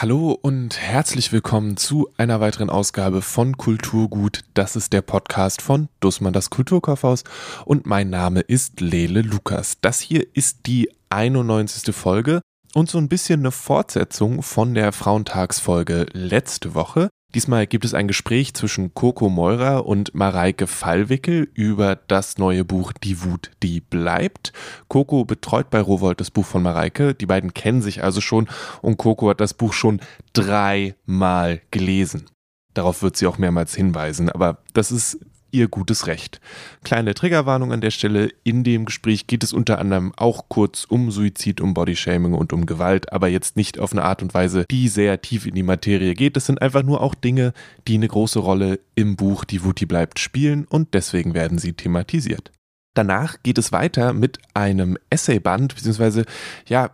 Hallo und herzlich willkommen zu einer weiteren Ausgabe von Kulturgut. Das ist der Podcast von Dussmann das Kulturkaufhaus und mein Name ist Lele Lukas. Das hier ist die 91. Folge und so ein bisschen eine Fortsetzung von der Frauentagsfolge letzte Woche. Diesmal gibt es ein Gespräch zwischen Coco Meurer und Mareike Fallwickel über das neue Buch Die Wut, die bleibt. Coco betreut bei Rowold das Buch von Mareike. Die beiden kennen sich also schon und Coco hat das Buch schon dreimal gelesen. Darauf wird sie auch mehrmals hinweisen, aber das ist ihr gutes Recht. Kleine Triggerwarnung an der Stelle. In dem Gespräch geht es unter anderem auch kurz um Suizid, um Bodyshaming und um Gewalt, aber jetzt nicht auf eine Art und Weise, die sehr tief in die Materie geht. Es sind einfach nur auch Dinge, die eine große Rolle im Buch Die Wuti bleibt spielen und deswegen werden sie thematisiert. Danach geht es weiter mit einem Essayband, beziehungsweise, ja,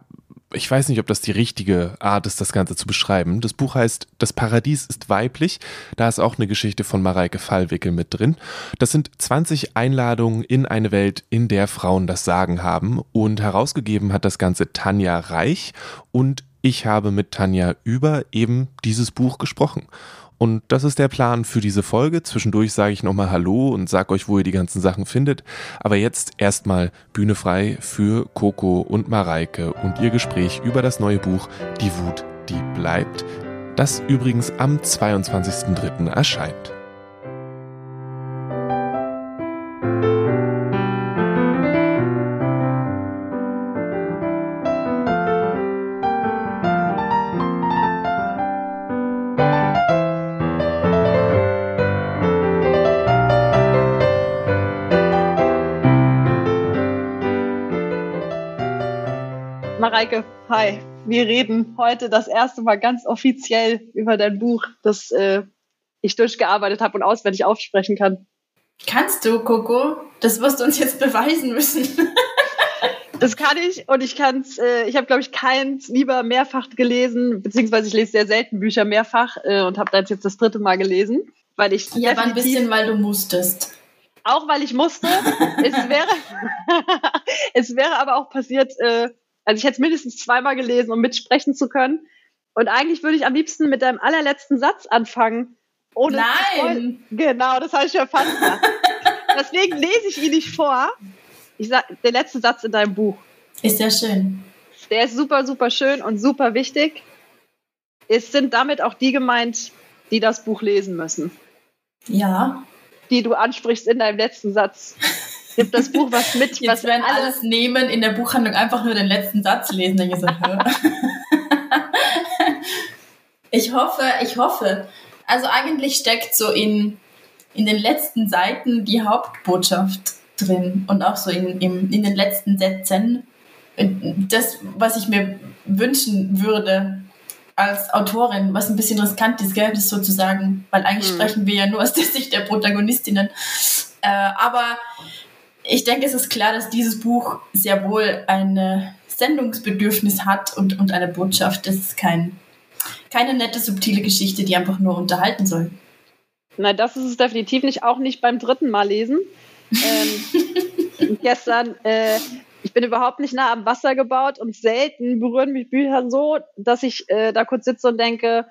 ich weiß nicht, ob das die richtige Art ist, das Ganze zu beschreiben. Das Buch heißt Das Paradies ist weiblich. Da ist auch eine Geschichte von Mareike Fallwickel mit drin. Das sind 20 Einladungen in eine Welt, in der Frauen das Sagen haben. Und herausgegeben hat das Ganze Tanja Reich. Und ich habe mit Tanja über eben dieses Buch gesprochen. Und das ist der Plan für diese Folge. Zwischendurch sage ich nochmal Hallo und sage euch, wo ihr die ganzen Sachen findet. Aber jetzt erstmal Bühne frei für Coco und Mareike und ihr Gespräch über das neue Buch Die Wut, die bleibt, das übrigens am 22.03. erscheint. Hi. Wir reden heute das erste Mal ganz offiziell über dein Buch, das äh, ich durchgearbeitet habe und auswendig aufsprechen kann. Kannst du, Coco? Das wirst du uns jetzt beweisen müssen. das kann ich und ich kann es, äh, ich habe, glaube ich, keins lieber mehrfach gelesen, beziehungsweise ich lese sehr selten Bücher mehrfach äh, und habe das jetzt das dritte Mal gelesen, weil ich. Ja, aber ein bisschen, weil du musstest. Auch weil ich musste. es wäre, es wäre aber auch passiert, äh, also ich hätte es mindestens zweimal gelesen, um mitsprechen zu können. Und eigentlich würde ich am liebsten mit deinem allerletzten Satz anfangen. Ohne Nein! Genau, das habe ich ja fast Deswegen lese ich ihn nicht vor. Ich sag, der letzte Satz in deinem Buch. Ist sehr schön. Der ist super, super schön und super wichtig. Es sind damit auch die gemeint, die das Buch lesen müssen. Ja. Die du ansprichst in deinem letzten Satz gibt das Buch was mit. Jetzt was werden alle alles nehmen, in der Buchhandlung einfach nur den letzten Satz lesen. Dann ich, so, ich hoffe, ich hoffe. Also eigentlich steckt so in, in den letzten Seiten die Hauptbotschaft drin und auch so in, in, in den letzten Sätzen das, was ich mir wünschen würde als Autorin, was ein bisschen riskant ist, gell, das sozusagen, weil eigentlich mhm. sprechen wir ja nur aus der Sicht der Protagonistinnen. Äh, aber ich denke, es ist klar, dass dieses Buch sehr wohl ein Sendungsbedürfnis hat und, und eine Botschaft. Das ist kein, keine nette, subtile Geschichte, die einfach nur unterhalten soll. Nein, das ist es definitiv nicht, auch nicht beim dritten Mal lesen. ähm, gestern, äh, ich bin überhaupt nicht nah am Wasser gebaut und selten berühren mich Bücher so, dass ich äh, da kurz sitze und denke,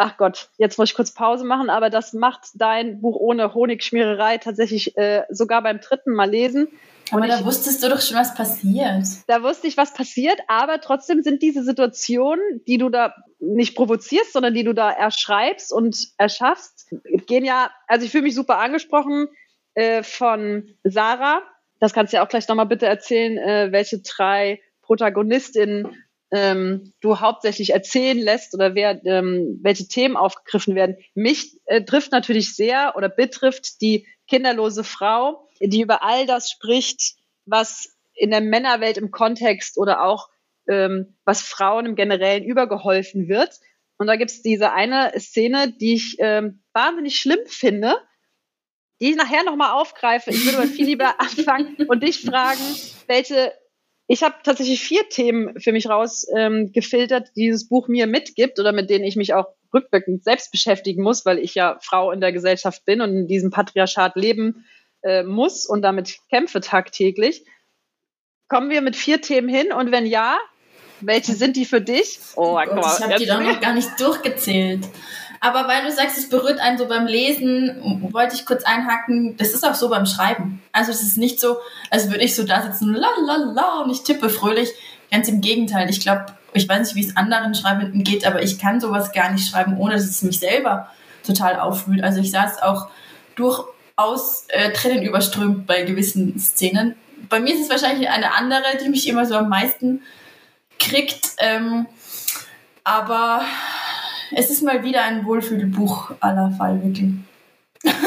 ach Gott, jetzt muss ich kurz Pause machen, aber das macht dein Buch ohne Honigschmiererei tatsächlich äh, sogar beim dritten Mal lesen. Aber da wusstest du doch schon, was passiert. Da wusste ich, was passiert, aber trotzdem sind diese Situationen, die du da nicht provozierst, sondern die du da erschreibst und erschaffst, gehen ja, also ich fühle mich super angesprochen äh, von Sarah. Das kannst du ja auch gleich nochmal bitte erzählen, äh, welche drei Protagonistinnen ähm, du hauptsächlich erzählen lässt oder wer, ähm, welche Themen aufgegriffen werden. Mich äh, trifft natürlich sehr oder betrifft die kinderlose Frau, die über all das spricht, was in der Männerwelt im Kontext oder auch ähm, was Frauen im Generellen übergeholfen wird. Und da gibt es diese eine Szene, die ich ähm, wahnsinnig schlimm finde, die ich nachher nochmal aufgreife. Ich würde aber viel lieber anfangen und dich fragen, welche ich habe tatsächlich vier Themen für mich rausgefiltert, ähm, die dieses Buch mir mitgibt oder mit denen ich mich auch rückwirkend selbst beschäftigen muss, weil ich ja Frau in der Gesellschaft bin und in diesem Patriarchat leben äh, muss und damit kämpfe tagtäglich. Kommen wir mit vier Themen hin und wenn ja, Welche sind die für dich? Oh, oh Gott, ich habe die doch noch gar nicht durchgezählt. Aber weil du sagst, es berührt einen so beim Lesen, wollte ich kurz einhaken, das ist auch so beim Schreiben. Also es ist nicht so, als würde ich so da sitzen, la la la, und ich tippe fröhlich. Ganz im Gegenteil. Ich glaube, ich weiß nicht, wie es anderen Schreibenden geht, aber ich kann sowas gar nicht schreiben, ohne dass es mich selber total aufwühlt. Also ich saß auch durchaus äh, Tränen überströmt bei gewissen Szenen. Bei mir ist es wahrscheinlich eine andere, die mich immer so am meisten kriegt. Ähm, aber es ist mal wieder ein Wohlfühlbuch aller Fall, wirklich.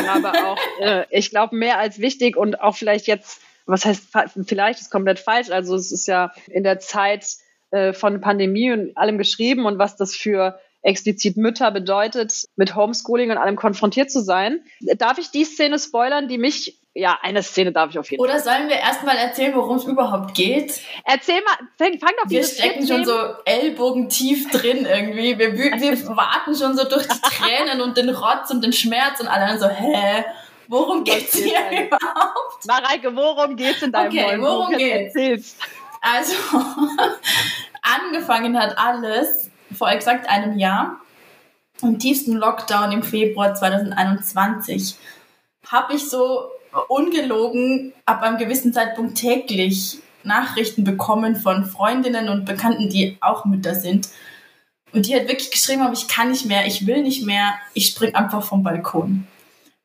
aber auch, äh, ich glaube, mehr als wichtig und auch vielleicht jetzt, was heißt, vielleicht ist komplett falsch. Also es ist ja in der Zeit äh, von Pandemie und allem geschrieben und was das für explizit Mütter bedeutet, mit Homeschooling und allem konfrontiert zu sein. Darf ich die Szene spoilern, die mich ja, eine Szene darf ich auf jeden Fall. Oder sollen wir erstmal erzählen, worum es überhaupt geht? Erzähl mal, fang, fang doch Wir stecken schon so ellbogentief drin irgendwie. Wir, wir, warten schon so durch die Tränen und den Rotz und den Schmerz und alle so, hä? Worum geht's hier überhaupt? Mareike, worum geht's in deinem Okay, worum geht's? Erzählst? Also, angefangen hat alles vor exakt einem Jahr, im tiefsten Lockdown im Februar 2021, habe ich so ungelogen ab einem gewissen Zeitpunkt täglich Nachrichten bekommen von Freundinnen und Bekannten, die auch Mütter sind. Und die hat wirklich geschrieben haben, ich kann nicht mehr, ich will nicht mehr, ich spring einfach vom Balkon.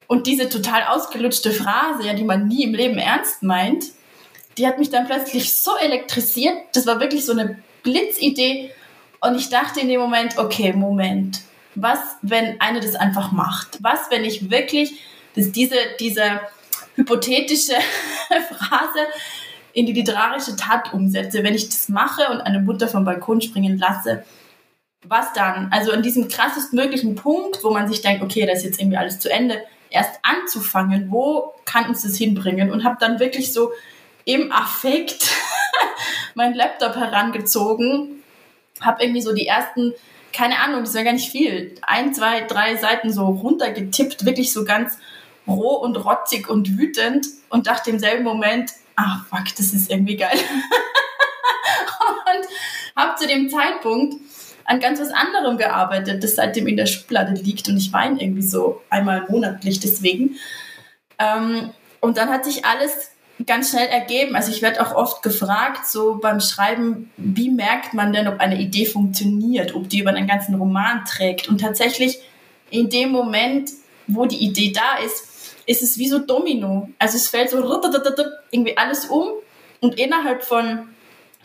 Und diese total ausgelutschte Phrase, ja, die man nie im Leben ernst meint, die hat mich dann plötzlich so elektrisiert. Das war wirklich so eine Blitzidee. Und ich dachte in dem Moment, okay, Moment, was, wenn eine das einfach macht? Was, wenn ich wirklich dass diese, diese hypothetische Phrase in die literarische Tat umsetze, wenn ich das mache und eine Mutter vom Balkon springen lasse, was dann? Also an diesem krassestmöglichen Punkt, wo man sich denkt, okay, das ist jetzt irgendwie alles zu Ende, erst anzufangen, wo kann uns das hinbringen? Und habe dann wirklich so im Affekt meinen Laptop herangezogen, habe irgendwie so die ersten, keine Ahnung, das war gar nicht viel, ein, zwei, drei Seiten so runtergetippt, wirklich so ganz roh und rotzig und wütend und dachte im selben Moment, ach fuck, das ist irgendwie geil. und habe zu dem Zeitpunkt an ganz was anderem gearbeitet, das seitdem in der Schublade liegt und ich weine irgendwie so einmal monatlich deswegen. Ähm, und dann hat sich alles ganz schnell ergeben. Also ich werde auch oft gefragt, so beim Schreiben, wie merkt man denn, ob eine Idee funktioniert, ob die über einen ganzen Roman trägt. Und tatsächlich in dem Moment, wo die Idee da ist, ist es wie so Domino. Also es fällt so irgendwie alles um und innerhalb von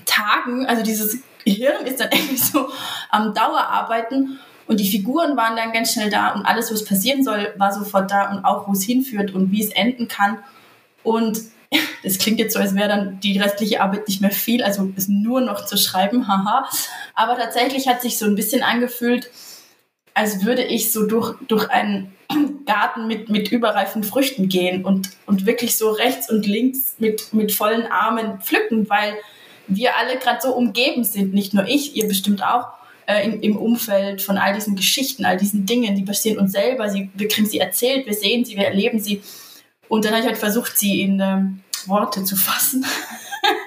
Tagen, also dieses Gehirn ist dann irgendwie so am Dauerarbeiten und die Figuren waren dann ganz schnell da und alles, was passieren soll, war sofort da und auch, wo es hinführt und wie es enden kann. Und das klingt jetzt so, als wäre dann die restliche Arbeit nicht mehr viel, also es nur noch zu schreiben, haha. Aber tatsächlich hat sich so ein bisschen angefühlt, als würde ich so durch, durch einen Garten mit, mit überreifen Früchten gehen und, und wirklich so rechts und links mit, mit vollen Armen pflücken, weil wir alle gerade so umgeben sind, nicht nur ich, ihr bestimmt auch, äh, in, im Umfeld von all diesen Geschichten, all diesen Dingen, die passieren uns selber, sie, wir kriegen sie erzählt, wir sehen sie, wir erleben sie. Und dann habe ich halt versucht, sie in ähm, Worte zu fassen.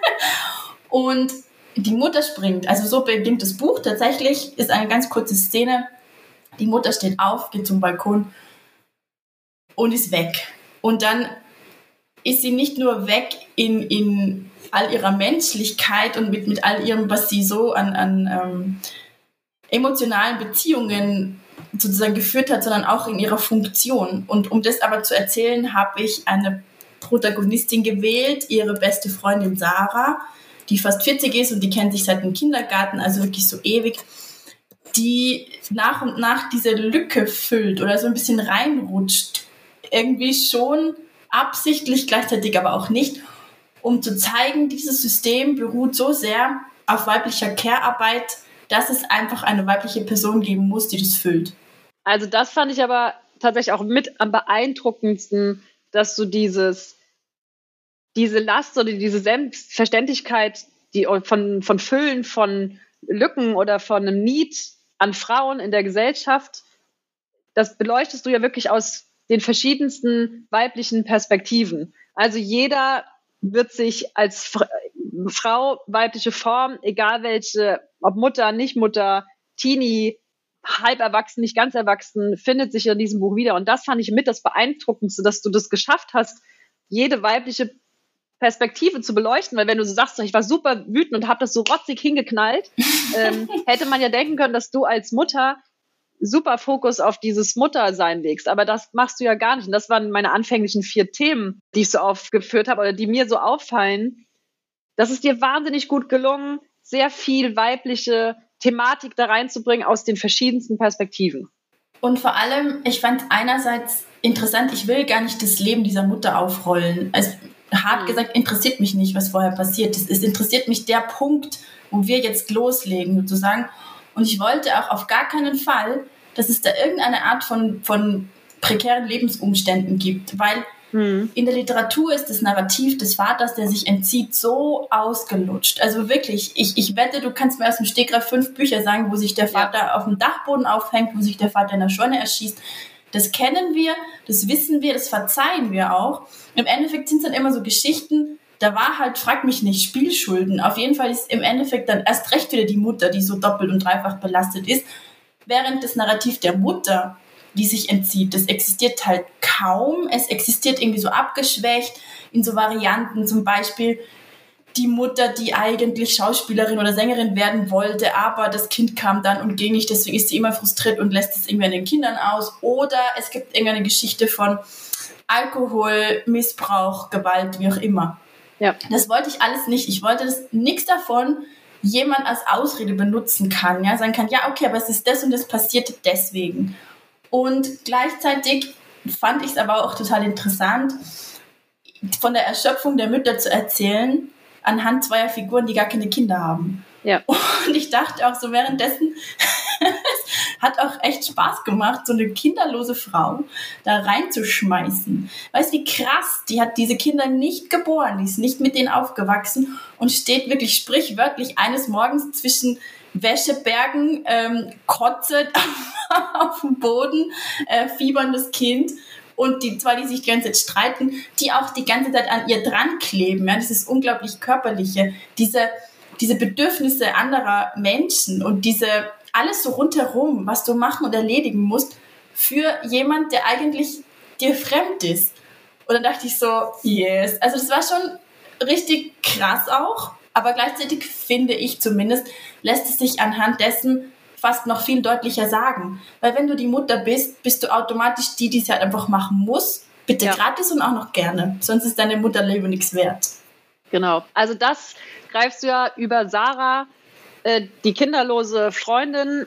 und die Mutter springt. Also so beginnt das Buch. Tatsächlich ist eine ganz kurze Szene. Die Mutter steht auf, geht zum Balkon und ist weg. Und dann ist sie nicht nur weg in, in all ihrer Menschlichkeit und mit, mit all ihrem, was sie so an, an ähm, emotionalen Beziehungen sozusagen geführt hat, sondern auch in ihrer Funktion. Und um das aber zu erzählen, habe ich eine Protagonistin gewählt, ihre beste Freundin Sarah, die fast 40 ist und die kennt sich seit dem Kindergarten, also wirklich so ewig, die nach und nach diese Lücke füllt oder so ein bisschen reinrutscht. Irgendwie schon absichtlich, gleichzeitig aber auch nicht, um zu zeigen, dieses System beruht so sehr auf weiblicher Care-Arbeit, dass es einfach eine weibliche Person geben muss, die das füllt. Also das fand ich aber tatsächlich auch mit am beeindruckendsten, dass du dieses, diese Last oder diese Selbstverständlichkeit, die von, von Füllen von Lücken oder von einem Need an Frauen in der Gesellschaft, das beleuchtest du ja wirklich aus den verschiedensten weiblichen Perspektiven. Also jeder wird sich als Frau, weibliche Form, egal welche, ob Mutter, nicht Mutter, Teenie, halb erwachsen, nicht ganz erwachsen, findet sich in diesem Buch wieder. Und das fand ich mit das Beeindruckendste, dass du das geschafft hast, jede weibliche Perspektive zu beleuchten, weil wenn du so sagst, ich war super wütend und habe das so rotzig hingeknallt, ähm, hätte man ja denken können, dass du als Mutter super Fokus auf dieses Muttersein legst. Aber das machst du ja gar nicht. Und das waren meine anfänglichen vier Themen, die ich so aufgeführt habe oder die mir so auffallen. Das ist dir wahnsinnig gut gelungen, sehr viel weibliche Thematik da reinzubringen aus den verschiedensten Perspektiven. Und vor allem, ich fand einerseits interessant, ich will gar nicht das Leben dieser Mutter aufrollen. Also, hart mhm. gesagt, interessiert mich nicht, was vorher passiert ist. Es interessiert mich der Punkt, wo wir jetzt loslegen, sozusagen. Und ich wollte auch auf gar keinen Fall, dass es da irgendeine Art von, von prekären Lebensumständen gibt, weil hm. in der Literatur ist das Narrativ des Vaters, der sich entzieht, so ausgelutscht. Also wirklich, ich, ich wette, du kannst mir aus dem Stegreif fünf Bücher sagen, wo sich der Vater ja. auf dem Dachboden aufhängt, wo sich der Vater in der Scheune erschießt. Das kennen wir, das wissen wir, das verzeihen wir auch. Im Endeffekt sind es dann immer so Geschichten, da war halt, frag mich nicht, Spielschulden. Auf jeden Fall ist im Endeffekt dann erst recht wieder die Mutter, die so doppelt und dreifach belastet ist. Während das Narrativ der Mutter, die sich entzieht, das existiert halt kaum. Es existiert irgendwie so abgeschwächt in so Varianten, zum Beispiel die Mutter, die eigentlich Schauspielerin oder Sängerin werden wollte, aber das Kind kam dann und ging nicht, deswegen ist sie immer frustriert und lässt es irgendwie an den Kindern aus. Oder es gibt irgendeine Geschichte von Alkohol, Missbrauch, Gewalt, wie auch immer. Ja. Das wollte ich alles nicht. Ich wollte nichts davon jemand als Ausrede benutzen kann. Ja, sagen kann, ja, okay, aber es ist das und das passiert deswegen. Und gleichzeitig fand ich es aber auch total interessant, von der Erschöpfung der Mütter zu erzählen, anhand zweier Figuren, die gar keine Kinder haben. Ja. Und ich dachte auch so währenddessen, hat auch echt Spaß gemacht, so eine kinderlose Frau da reinzuschmeißen. Weißt du, wie krass, die hat diese Kinder nicht geboren, die ist nicht mit denen aufgewachsen und steht wirklich sprichwörtlich eines Morgens zwischen Wäschebergen, ähm, kotze auf dem Boden, äh, fieberndes Kind und die zwei, die sich die ganze Zeit streiten, die auch die ganze Zeit an ihr dran kleben. Ja, das ist unglaublich körperliche. Diese, diese Bedürfnisse anderer Menschen und diese alles so rundherum, was du machen und erledigen musst, für jemand, der eigentlich dir fremd ist. Und dann dachte ich so, yes. Also das war schon richtig krass auch, aber gleichzeitig finde ich zumindest, lässt es sich anhand dessen fast noch viel deutlicher sagen. Weil wenn du die Mutter bist, bist du automatisch die, die es halt einfach machen muss. Bitte ja. gratis und auch noch gerne. Sonst ist deine Mutterleben nichts wert. Genau. Also das greifst du ja über Sarah äh, die kinderlose Freundin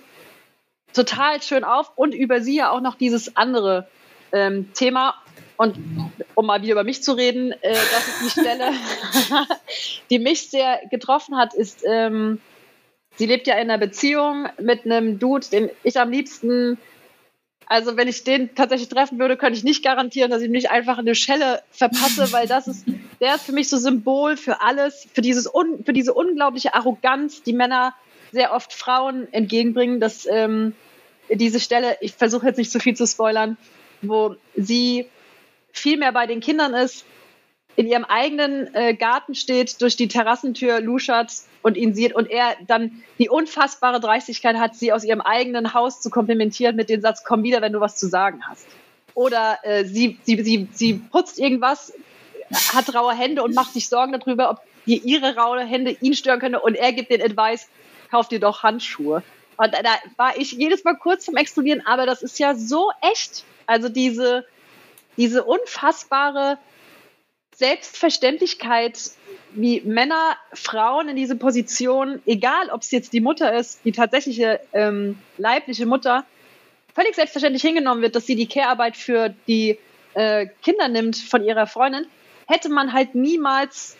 total schön auf und über sie ja auch noch dieses andere ähm, Thema. Und um mal wieder über mich zu reden, äh, das ist die Stelle, die mich sehr getroffen hat, ist, ähm, sie lebt ja in einer Beziehung mit einem Dude, den ich am liebsten also wenn ich den tatsächlich treffen würde, könnte ich nicht garantieren, dass ich mich einfach in eine Schelle verpasse, weil das ist, der ist für mich so Symbol für alles, für dieses un, für diese unglaubliche Arroganz, die Männer sehr oft Frauen entgegenbringen, dass ähm, diese Stelle, ich versuche jetzt nicht zu viel zu spoilern, wo sie viel mehr bei den Kindern ist, in ihrem eigenen äh, Garten steht, durch die Terrassentür luschert und ihn sieht und er dann die unfassbare Dreistigkeit hat, sie aus ihrem eigenen Haus zu komplimentieren mit dem Satz, komm wieder, wenn du was zu sagen hast. Oder äh, sie, sie, sie, sie putzt irgendwas, hat raue Hände und macht sich Sorgen darüber, ob die, ihre raue Hände ihn stören können und er gibt den Advice, kauf dir doch Handschuhe. Und da war ich jedes Mal kurz zum Explodieren, aber das ist ja so echt. Also diese, diese unfassbare Selbstverständlichkeit, wie Männer Frauen in diese Position, egal ob es jetzt die Mutter ist, die tatsächliche ähm, leibliche Mutter, völlig selbstverständlich hingenommen wird, dass sie die Care-Arbeit für die äh, Kinder nimmt von ihrer Freundin, hätte man halt niemals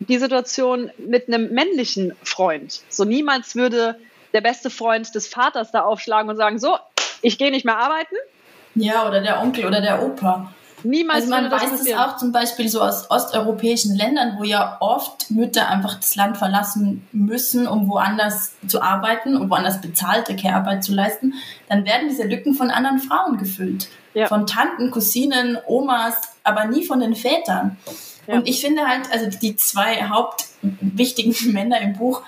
die Situation mit einem männlichen Freund. So niemals würde der beste Freund des Vaters da aufschlagen und sagen, so, ich gehe nicht mehr arbeiten. Ja, oder der Onkel oder der Opa. Niemals also man weiß es auch zum Beispiel so aus osteuropäischen Ländern, wo ja oft Mütter einfach das Land verlassen müssen, um woanders zu arbeiten und woanders bezahlte Care-Arbeit zu leisten. Dann werden diese Lücken von anderen Frauen gefüllt. Ja. Von Tanten, Cousinen, Omas, aber nie von den Vätern. Ja. Und ich finde halt, also die zwei hauptwichtigen Männer im Buch,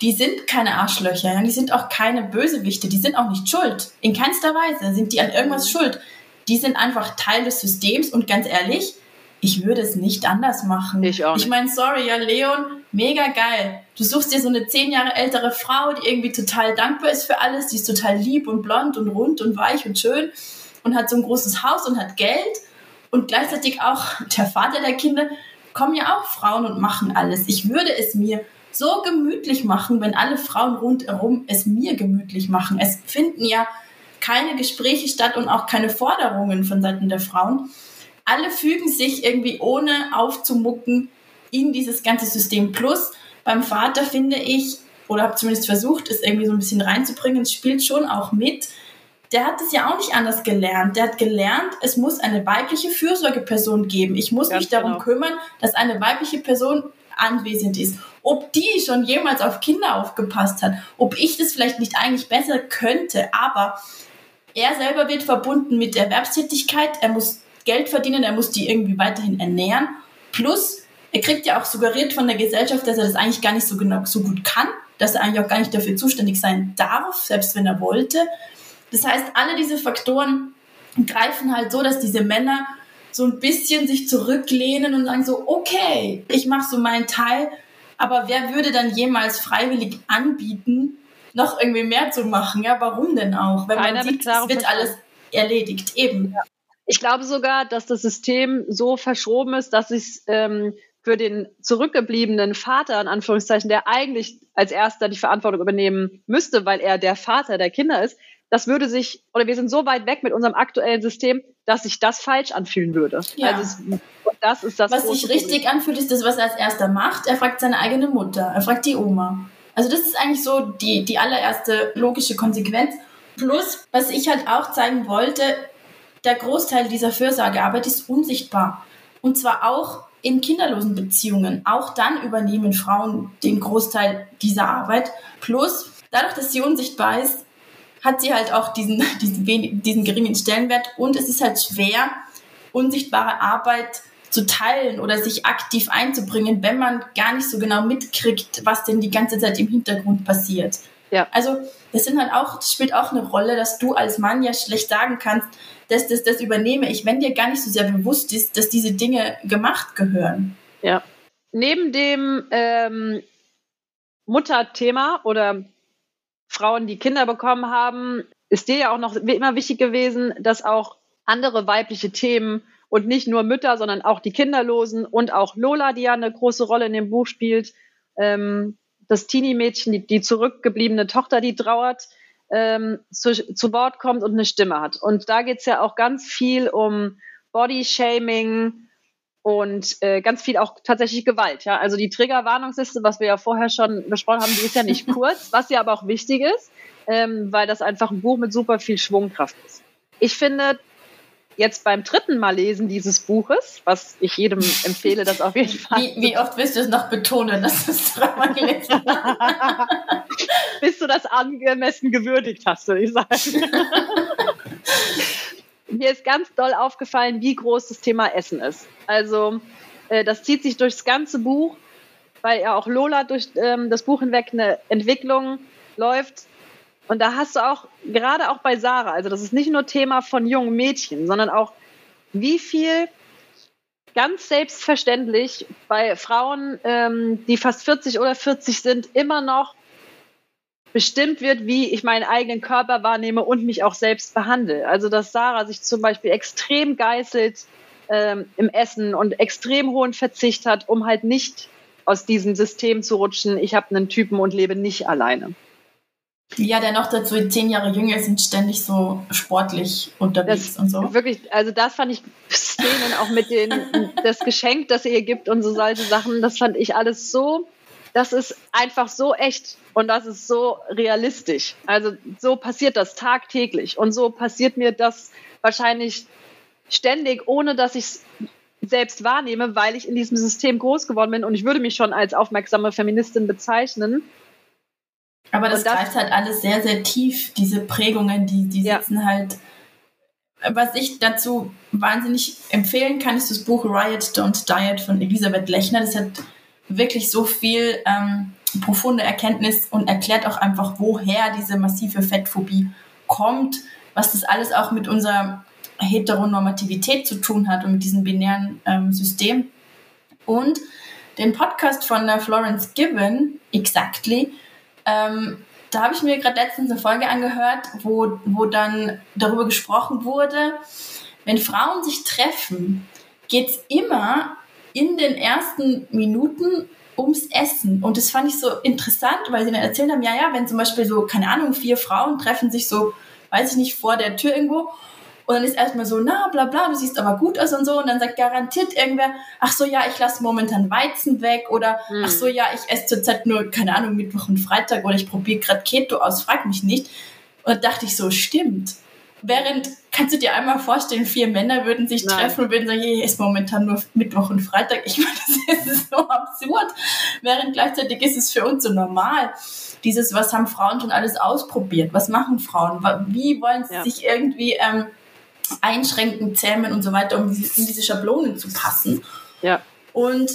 die sind keine Arschlöcher, die sind auch keine Bösewichte, die sind auch nicht schuld. In keinster Weise sind die an irgendwas schuld. Die sind einfach Teil des Systems und ganz ehrlich, ich würde es nicht anders machen. Ich auch nicht. Ich meine, sorry, ja, Leon, mega geil. Du suchst dir so eine zehn Jahre ältere Frau, die irgendwie total dankbar ist für alles, die ist total lieb und blond und rund und weich und schön und hat so ein großes Haus und hat Geld und gleichzeitig auch der Vater der Kinder, kommen ja auch Frauen und machen alles. Ich würde es mir so gemütlich machen, wenn alle Frauen rundherum es mir gemütlich machen. Es finden ja keine Gespräche statt und auch keine Forderungen von Seiten der Frauen. Alle fügen sich irgendwie ohne aufzumucken in dieses ganze System. Plus beim Vater finde ich, oder habe zumindest versucht, es irgendwie so ein bisschen reinzubringen, es spielt schon auch mit. Der hat es ja auch nicht anders gelernt. Der hat gelernt, es muss eine weibliche Fürsorgeperson geben. Ich muss Ganz mich darum genau. kümmern, dass eine weibliche Person anwesend ist. Ob die schon jemals auf Kinder aufgepasst hat, ob ich das vielleicht nicht eigentlich besser könnte, aber er selber wird verbunden mit Erwerbstätigkeit, er muss Geld verdienen, er muss die irgendwie weiterhin ernähren. Plus, er kriegt ja auch suggeriert von der Gesellschaft, dass er das eigentlich gar nicht so genau so gut kann, dass er eigentlich auch gar nicht dafür zuständig sein darf, selbst wenn er wollte. Das heißt, alle diese Faktoren greifen halt so, dass diese Männer so ein bisschen sich zurücklehnen und sagen so, okay, ich mache so meinen Teil, aber wer würde dann jemals freiwillig anbieten, noch irgendwie mehr zu machen? Ja, warum denn auch? Wenn Keiner man sieht, es wird alles erledigt, eben. Ich glaube sogar, dass das System so verschoben ist, dass es ähm, für den zurückgebliebenen Vater, in Anführungszeichen, der eigentlich als erster die Verantwortung übernehmen müsste, weil er der Vater der Kinder ist, das würde sich, oder wir sind so weit weg mit unserem aktuellen System, dass sich das falsch anfühlen würde. Ja. Also es, das ist das Was sich richtig Problem. anfühlt, ist das, was er als erster macht. Er fragt seine eigene Mutter, er fragt die Oma. Also das ist eigentlich so die, die allererste logische Konsequenz. Plus, was ich halt auch zeigen wollte, der Großteil dieser Fürsorgearbeit ist unsichtbar. Und zwar auch in kinderlosen Beziehungen. Auch dann übernehmen Frauen den Großteil dieser Arbeit. Plus, dadurch, dass sie unsichtbar ist, hat sie halt auch diesen, diesen, diesen geringen Stellenwert. Und es ist halt schwer, unsichtbare Arbeit zu teilen oder sich aktiv einzubringen, wenn man gar nicht so genau mitkriegt, was denn die ganze Zeit im Hintergrund passiert. Ja. Also das sind halt auch, das spielt auch eine Rolle, dass du als Mann ja schlecht sagen kannst, dass das, das übernehme ich, wenn dir gar nicht so sehr bewusst ist, dass diese Dinge gemacht gehören. Ja. Neben dem ähm, Mutterthema oder Frauen, die Kinder bekommen haben, ist dir ja auch noch immer wichtig gewesen, dass auch andere weibliche Themen und nicht nur Mütter, sondern auch die Kinderlosen und auch Lola, die ja eine große Rolle in dem Buch spielt, ähm, das Teenie-Mädchen, die, die zurückgebliebene Tochter, die trauert, ähm, zu, zu Wort kommt und eine Stimme hat. Und da geht's ja auch ganz viel um Body-Shaming und äh, ganz viel auch tatsächlich Gewalt. Ja? Also die Triggerwarnungsliste, was wir ja vorher schon besprochen haben, die ist ja nicht kurz, was ja aber auch wichtig ist, ähm, weil das einfach ein Buch mit super viel Schwungkraft ist. Ich finde, jetzt beim dritten Mal lesen dieses Buches, was ich jedem empfehle, das auf jeden Fall. Wie, wie oft willst du es noch betonen, dass du es dreimal gelesen hast? bis du das angemessen gewürdigt hast, würde ich sagen. Mir ist ganz doll aufgefallen, wie groß das Thema Essen ist. Also äh, das zieht sich durchs ganze Buch, weil ja auch Lola durch ähm, das Buch hinweg eine Entwicklung läuft. Und da hast du auch, gerade auch bei Sarah, also das ist nicht nur Thema von jungen Mädchen, sondern auch, wie viel ganz selbstverständlich bei Frauen, ähm, die fast 40 oder 40 sind, immer noch bestimmt wird, wie ich meinen eigenen Körper wahrnehme und mich auch selbst behandle. Also dass Sarah sich zum Beispiel extrem geißelt ähm, im Essen und extrem hohen Verzicht hat, um halt nicht aus diesem System zu rutschen, ich habe einen Typen und lebe nicht alleine. Ja, der noch dazu zehn Jahre jünger ist und ständig so sportlich unterwegs Das und so. Wirklich, also das fand ich Szenen auch mit den, das Geschenk, das ihr gibt und so solche Sachen, das fand ich alles so, das ist einfach so echt und das ist so realistisch. Also so passiert das tagtäglich und so passiert mir das wahrscheinlich ständig, ohne dass ich es selbst wahrnehme, weil ich in diesem System groß geworden bin und ich würde mich schon als aufmerksame Feministin bezeichnen. Aber das, das greift halt alles sehr, sehr tief, diese Prägungen, die, die sitzen ja. halt. Was ich dazu wahnsinnig empfehlen kann, ist das Buch Riot Don't Diet von Elisabeth Lechner. Das hat wirklich so viel ähm, profunde Erkenntnis und erklärt auch einfach, woher diese massive Fettphobie kommt, was das alles auch mit unserer Heteronormativität zu tun hat und mit diesem binären ähm, System. Und den Podcast von der Florence Given, Exactly, ähm, da habe ich mir gerade letztens eine Folge angehört, wo, wo dann darüber gesprochen wurde, wenn Frauen sich treffen, geht es immer in den ersten Minuten ums Essen. Und das fand ich so interessant, weil sie dann erzählt haben, ja, ja, wenn zum Beispiel so, keine Ahnung, vier Frauen treffen sich so, weiß ich nicht, vor der Tür irgendwo und dann ist erstmal so, na, bla, bla, du siehst aber gut aus und so. Und dann sagt garantiert irgendwer, ach so, ja, ich lasse momentan Weizen weg. Oder, mhm. ach so, ja, ich esse zurzeit nur, keine Ahnung, Mittwoch und Freitag. Oder ich probiere gerade Keto aus, frag mich nicht. Und da dachte ich so, stimmt. Während, kannst du dir einmal vorstellen, vier Männer würden sich Nein. treffen und würden sagen, ich esse momentan nur Mittwoch und Freitag. Ich meine, das ist so absurd. Während gleichzeitig ist es für uns so normal dieses, was haben Frauen schon alles ausprobiert? Was machen Frauen? Wie wollen sie ja. sich irgendwie ähm, einschränken, zähmen und so weiter, um in diese Schablonen zu passen. Ja. Und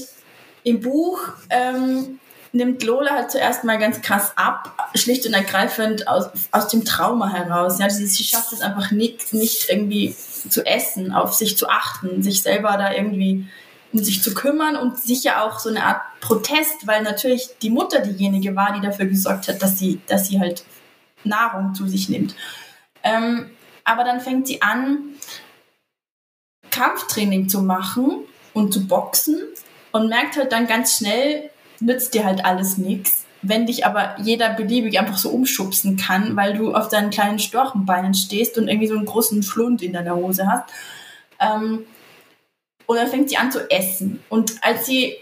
im Buch ähm, nimmt Lola halt zuerst mal ganz krass ab, schlicht und ergreifend aus, aus dem Trauma heraus. Ja, sie, sie schafft es einfach nicht, nicht irgendwie zu essen, auf sich zu achten, sich selber da irgendwie um sich zu kümmern und sicher auch so eine Art Protest, weil natürlich die Mutter diejenige war, die dafür gesorgt hat, dass sie, dass sie halt Nahrung zu sich nimmt. Ähm, aber dann fängt sie an, Kampftraining zu machen und zu boxen und merkt halt dann ganz schnell, nützt dir halt alles nichts. Wenn dich aber jeder beliebig einfach so umschubsen kann, weil du auf deinen kleinen Storchenbeinen stehst und irgendwie so einen großen Schlund in deiner Hose hast. Ähm, und dann fängt sie an zu essen. Und als sie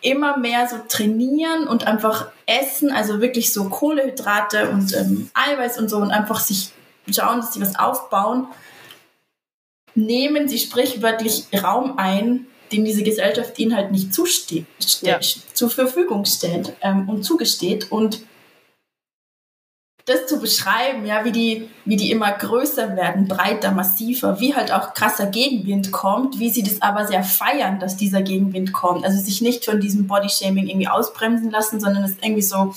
immer mehr so trainieren und einfach essen, also wirklich so Kohlehydrate und ähm, Eiweiß und so und einfach sich schauen, dass sie was aufbauen, nehmen sie sprichwörtlich Raum ein, den diese Gesellschaft ihnen halt nicht zusteht, ja. zur Verfügung stellt ähm, und zugesteht. Und das zu beschreiben, ja, wie die, wie die immer größer werden, breiter, massiver, wie halt auch krasser Gegenwind kommt, wie sie das aber sehr feiern, dass dieser Gegenwind kommt. Also sich nicht von diesem Bodyshaming irgendwie ausbremsen lassen, sondern es irgendwie so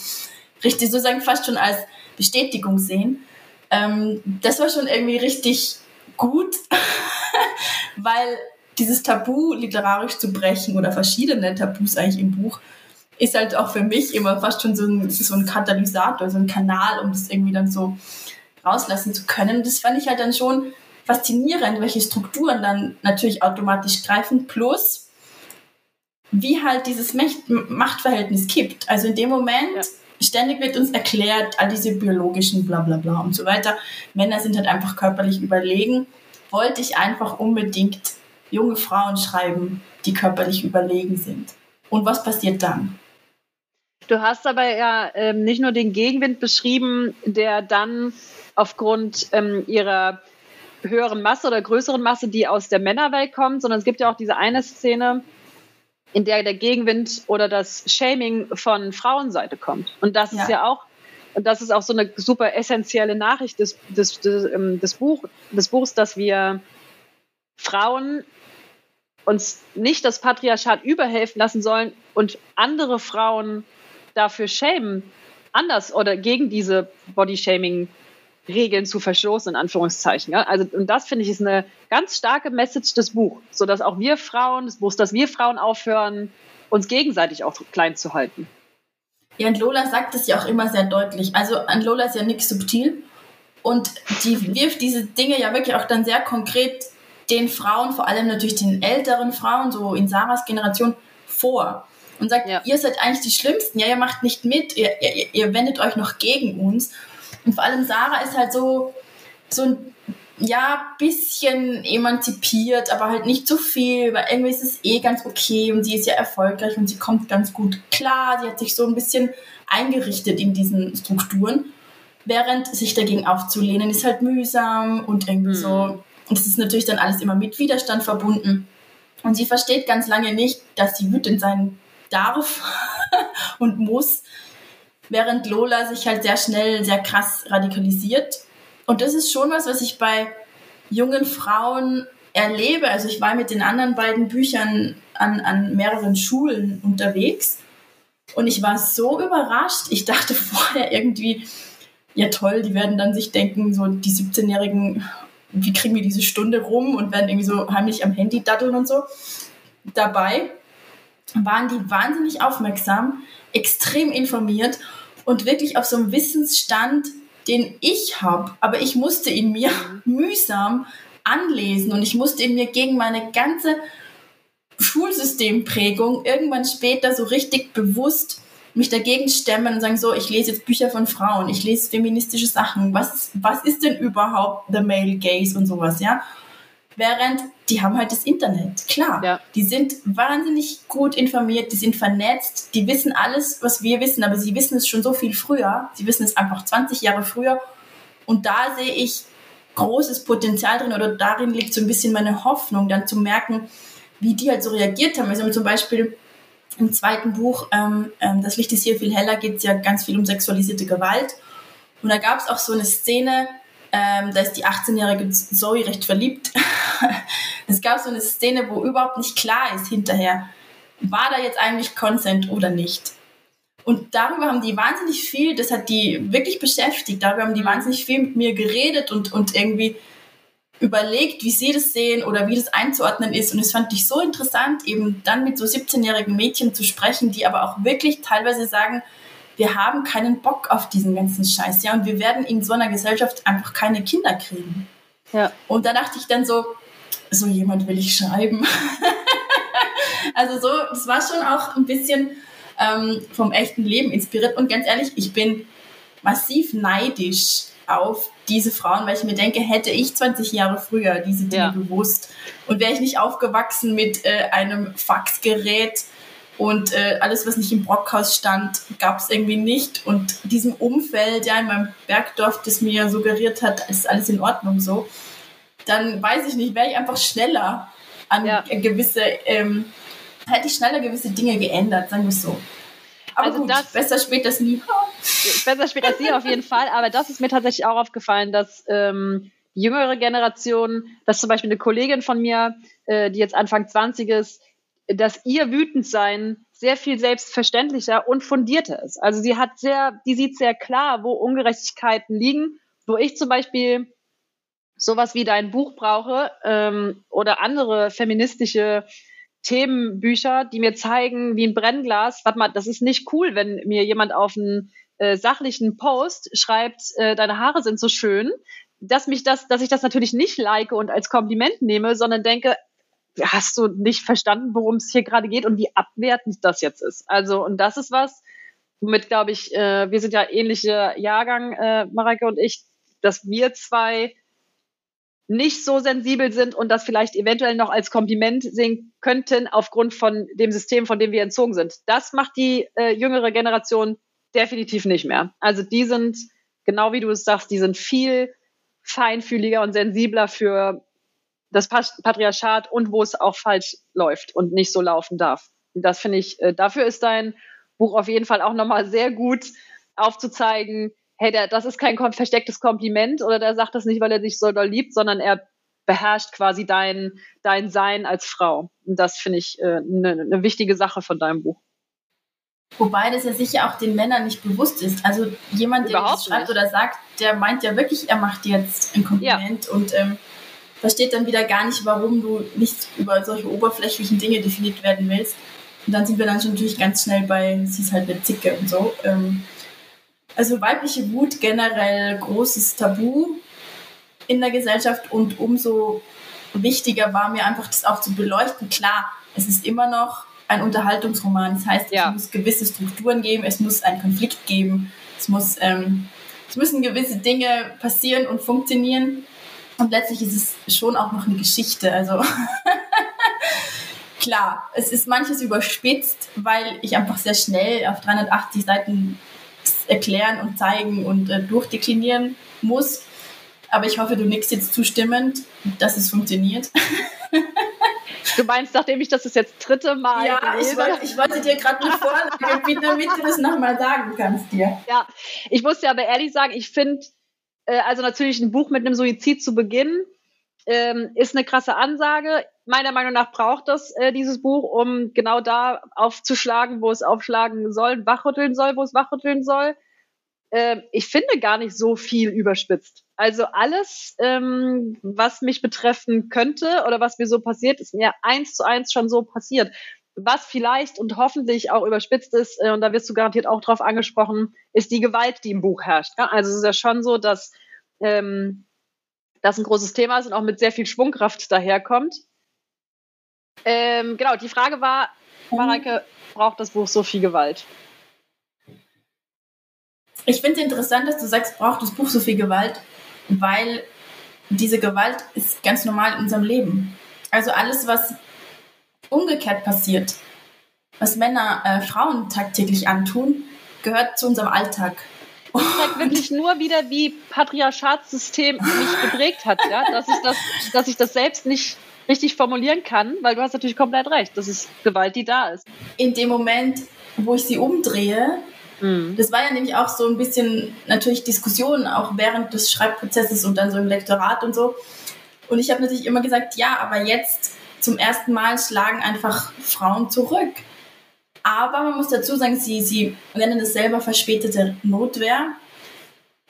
richtig sozusagen fast schon als Bestätigung sehen. Ähm, das war schon irgendwie richtig gut, weil dieses Tabu literarisch zu brechen oder verschiedene Tabus eigentlich im Buch ist halt auch für mich immer fast schon so ein, so ein Katalysator, so ein Kanal, um das irgendwie dann so rauslassen zu können. Das fand ich halt dann schon faszinierend, welche Strukturen dann natürlich automatisch greifen, plus wie halt dieses Machtverhältnis kippt. Also in dem Moment ja ständig wird uns erklärt, all diese biologischen bla bla bla und so weiter. Männer sind halt einfach körperlich überlegen. Wollte ich einfach unbedingt junge Frauen schreiben, die körperlich überlegen sind. Und was passiert dann? Du hast aber ja ähm, nicht nur den Gegenwind beschrieben, der dann aufgrund ähm, ihrer höheren Masse oder größeren Masse, die aus der Männerwelt kommt, sondern es gibt ja auch diese eine Szene, in der der Gegenwind oder das Shaming von Frauenseite kommt. Und das ja. ist ja auch, und das ist auch so eine super essentielle Nachricht des, des, des, ähm, des, Buch, des Buchs, dass wir Frauen uns nicht das Patriarchat überhelfen lassen sollen und andere Frauen dafür schämen, anders oder gegen diese Bodyshaming Regeln zu verstoßen, in Anführungszeichen. Ja? Also, und das finde ich ist eine ganz starke Message des Buchs, sodass auch wir Frauen, des Buchs, dass wir Frauen aufhören, uns gegenseitig auch klein zu halten. Ja, und Lola sagt es ja auch immer sehr deutlich. Also an Lola ist ja nichts subtil und die wirft diese Dinge ja wirklich auch dann sehr konkret den Frauen, vor allem natürlich den älteren Frauen, so in Sarahs Generation, vor. Und sagt, ja. ihr seid eigentlich die Schlimmsten, ja, ihr macht nicht mit, ihr, ihr, ihr wendet euch noch gegen uns. Und vor allem Sarah ist halt so, so ein ja, bisschen emanzipiert, aber halt nicht so viel, weil irgendwie ist es eh ganz okay und sie ist ja erfolgreich und sie kommt ganz gut klar. Sie hat sich so ein bisschen eingerichtet in diesen Strukturen, während sich dagegen aufzulehnen ist halt mühsam und irgendwie mhm. so Und es ist natürlich dann alles immer mit Widerstand verbunden. Und sie versteht ganz lange nicht, dass sie wütend sein darf und muss, während Lola sich halt sehr schnell, sehr krass radikalisiert. Und das ist schon was, was ich bei jungen Frauen erlebe. Also ich war mit den anderen beiden Büchern an, an mehreren Schulen unterwegs und ich war so überrascht. Ich dachte vorher irgendwie, ja toll, die werden dann sich denken, so die 17-Jährigen, wie kriegen wir diese Stunde rum und werden irgendwie so heimlich am Handy daddeln und so. Dabei waren die wahnsinnig aufmerksam, extrem informiert und wirklich auf so einem Wissensstand, den ich habe. Aber ich musste ihn mir mühsam anlesen und ich musste ihn mir gegen meine ganze Schulsystemprägung irgendwann später so richtig bewusst mich dagegen stemmen und sagen, so, ich lese jetzt Bücher von Frauen, ich lese feministische Sachen, was, was ist denn überhaupt the male gaze und sowas, ja? Während die haben halt das Internet, klar. Ja. Die sind wahnsinnig gut informiert, die sind vernetzt, die wissen alles, was wir wissen, aber sie wissen es schon so viel früher. Sie wissen es einfach 20 Jahre früher. Und da sehe ich großes Potenzial drin oder darin liegt so ein bisschen meine Hoffnung, dann zu merken, wie die halt so reagiert haben. Also zum Beispiel im zweiten Buch, ähm, ähm, Das Licht ist hier viel heller, geht es ja ganz viel um sexualisierte Gewalt. Und da gab es auch so eine Szene, ähm, da ist die 18-jährige Zoe recht verliebt. es gab so eine Szene, wo überhaupt nicht klar ist hinterher, war da jetzt eigentlich Consent oder nicht. Und darüber haben die wahnsinnig viel, das hat die wirklich beschäftigt, darüber haben die wahnsinnig viel mit mir geredet und, und irgendwie überlegt, wie sie das sehen oder wie das einzuordnen ist. Und es fand ich so interessant, eben dann mit so 17-jährigen Mädchen zu sprechen, die aber auch wirklich teilweise sagen, wir haben keinen Bock auf diesen ganzen Scheiß, ja, und wir werden in so einer Gesellschaft einfach keine Kinder kriegen. Ja. Und da dachte ich dann so, so jemand will ich schreiben. also so, das war schon auch ein bisschen ähm, vom echten Leben inspiriert. Und ganz ehrlich, ich bin massiv neidisch auf diese Frauen, weil ich mir denke, hätte ich 20 Jahre früher diese Dinge ja. gewusst und wäre ich nicht aufgewachsen mit äh, einem Faxgerät und äh, alles, was nicht im Brockhaus stand, gab es irgendwie nicht und diesem Umfeld, ja, in meinem Bergdorf, das mir suggeriert hat, ist alles in Ordnung so, dann weiß ich nicht, wäre ich einfach schneller an ja. gewisse, ähm, hätte ich schneller gewisse Dinge geändert, sagen wir es so. Aber also gut, das, besser spät als nie. besser spät als nie auf jeden Fall. Aber das ist mir tatsächlich auch aufgefallen, dass ähm, jüngere Generation, dass zum Beispiel eine Kollegin von mir, äh, die jetzt Anfang 20 ist, dass ihr Wütendsein sehr viel selbstverständlicher und fundierter ist. Also sie hat sehr, die sieht sehr klar, wo Ungerechtigkeiten liegen, wo ich zum Beispiel sowas wie dein Buch brauche ähm, oder andere feministische Themenbücher, die mir zeigen, wie ein Brennglas, warte mal, das ist nicht cool, wenn mir jemand auf einen äh, sachlichen Post schreibt, äh, deine Haare sind so schön, dass mich das, dass ich das natürlich nicht like und als Kompliment nehme, sondern denke, hast du nicht verstanden, worum es hier gerade geht und wie abwertend das jetzt ist. Also, und das ist was, womit, glaube ich, äh, wir sind ja ähnliche Jahrgang, äh, Mareike und ich, dass wir zwei nicht so sensibel sind und das vielleicht eventuell noch als Kompliment sehen könnten aufgrund von dem System, von dem wir entzogen sind. Das macht die äh, jüngere Generation definitiv nicht mehr. Also die sind, genau wie du es sagst, die sind viel feinfühliger und sensibler für das Patriarchat und wo es auch falsch läuft und nicht so laufen darf. Das finde ich, äh, dafür ist dein Buch auf jeden Fall auch nochmal sehr gut aufzuzeigen, hey, der, das ist kein verstecktes Kompliment oder der sagt das nicht, weil er dich so doll liebt, sondern er beherrscht quasi dein, dein Sein als Frau. Und das finde ich eine äh, ne, ne wichtige Sache von deinem Buch. Wobei das ja sicher auch den Männern nicht bewusst ist. Also jemand, der das schreibt nicht. oder sagt, der meint ja wirklich, er macht jetzt ein Kompliment ja. und ähm, versteht dann wieder gar nicht, warum du nicht über solche oberflächlichen Dinge definiert werden willst. Und dann sind wir dann schon natürlich ganz schnell bei, sie ist halt eine Zicke und so. Ähm, also weibliche Wut generell großes Tabu in der Gesellschaft und umso wichtiger war mir einfach das auch zu beleuchten. Klar, es ist immer noch ein Unterhaltungsroman. Das heißt, ja. es muss gewisse Strukturen geben, es muss einen Konflikt geben, es muss, ähm, es müssen gewisse Dinge passieren und funktionieren. Und letztlich ist es schon auch noch eine Geschichte. Also klar, es ist manches überspitzt, weil ich einfach sehr schnell auf 380 Seiten erklären und zeigen und äh, durchdeklinieren muss. aber ich hoffe, du nickst jetzt zustimmend, dass es funktioniert. Du meinst, nachdem ich das das jetzt dritte Mal Ja, ich wollte, ich wollte dir gerade eine Vorlage bieten, damit du das nochmal sagen kannst dir. Ja, ich muss dir aber ehrlich sagen, ich finde, also natürlich ein Buch mit einem Suizid zu beginnen, ähm, ist eine krasse Ansage. Meiner Meinung nach braucht das äh, dieses Buch, um genau da aufzuschlagen, wo es aufschlagen soll, wachrütteln soll, wo es wachrütteln soll. Ähm, ich finde gar nicht so viel überspitzt. Also alles, ähm, was mich betreffen könnte oder was mir so passiert, ist mir eins zu eins schon so passiert. Was vielleicht und hoffentlich auch überspitzt ist, äh, und da wirst du garantiert auch drauf angesprochen, ist die Gewalt, die im Buch herrscht. Ja? Also es ist ja schon so, dass ähm, das ein großes Thema ist und auch mit sehr viel Schwungkraft daherkommt. Ähm, genau, die Frage war, Mareike, braucht das Buch so viel Gewalt? Ich finde es interessant, dass du sagst, braucht das Buch so viel Gewalt, weil diese Gewalt ist ganz normal in unserem Leben. Also alles, was umgekehrt passiert, was Männer äh, Frauen tagtäglich antun, gehört zu unserem Alltag. Das zeigt wirklich nur wieder, wie Patriarchatssystem mich geprägt hat, ja? dass, ich das, dass ich das selbst nicht richtig formulieren kann, weil du hast natürlich komplett recht. Das ist Gewalt, die da ist. In dem Moment, wo ich sie umdrehe, Mhm. Das war ja nämlich auch so ein bisschen natürlich Diskussion, auch während des Schreibprozesses und dann so im Lektorat und so. Und ich habe natürlich immer gesagt, ja, aber jetzt zum ersten Mal schlagen einfach Frauen zurück. Aber man muss dazu sagen, sie, sie nennen es selber verspätete Notwehr.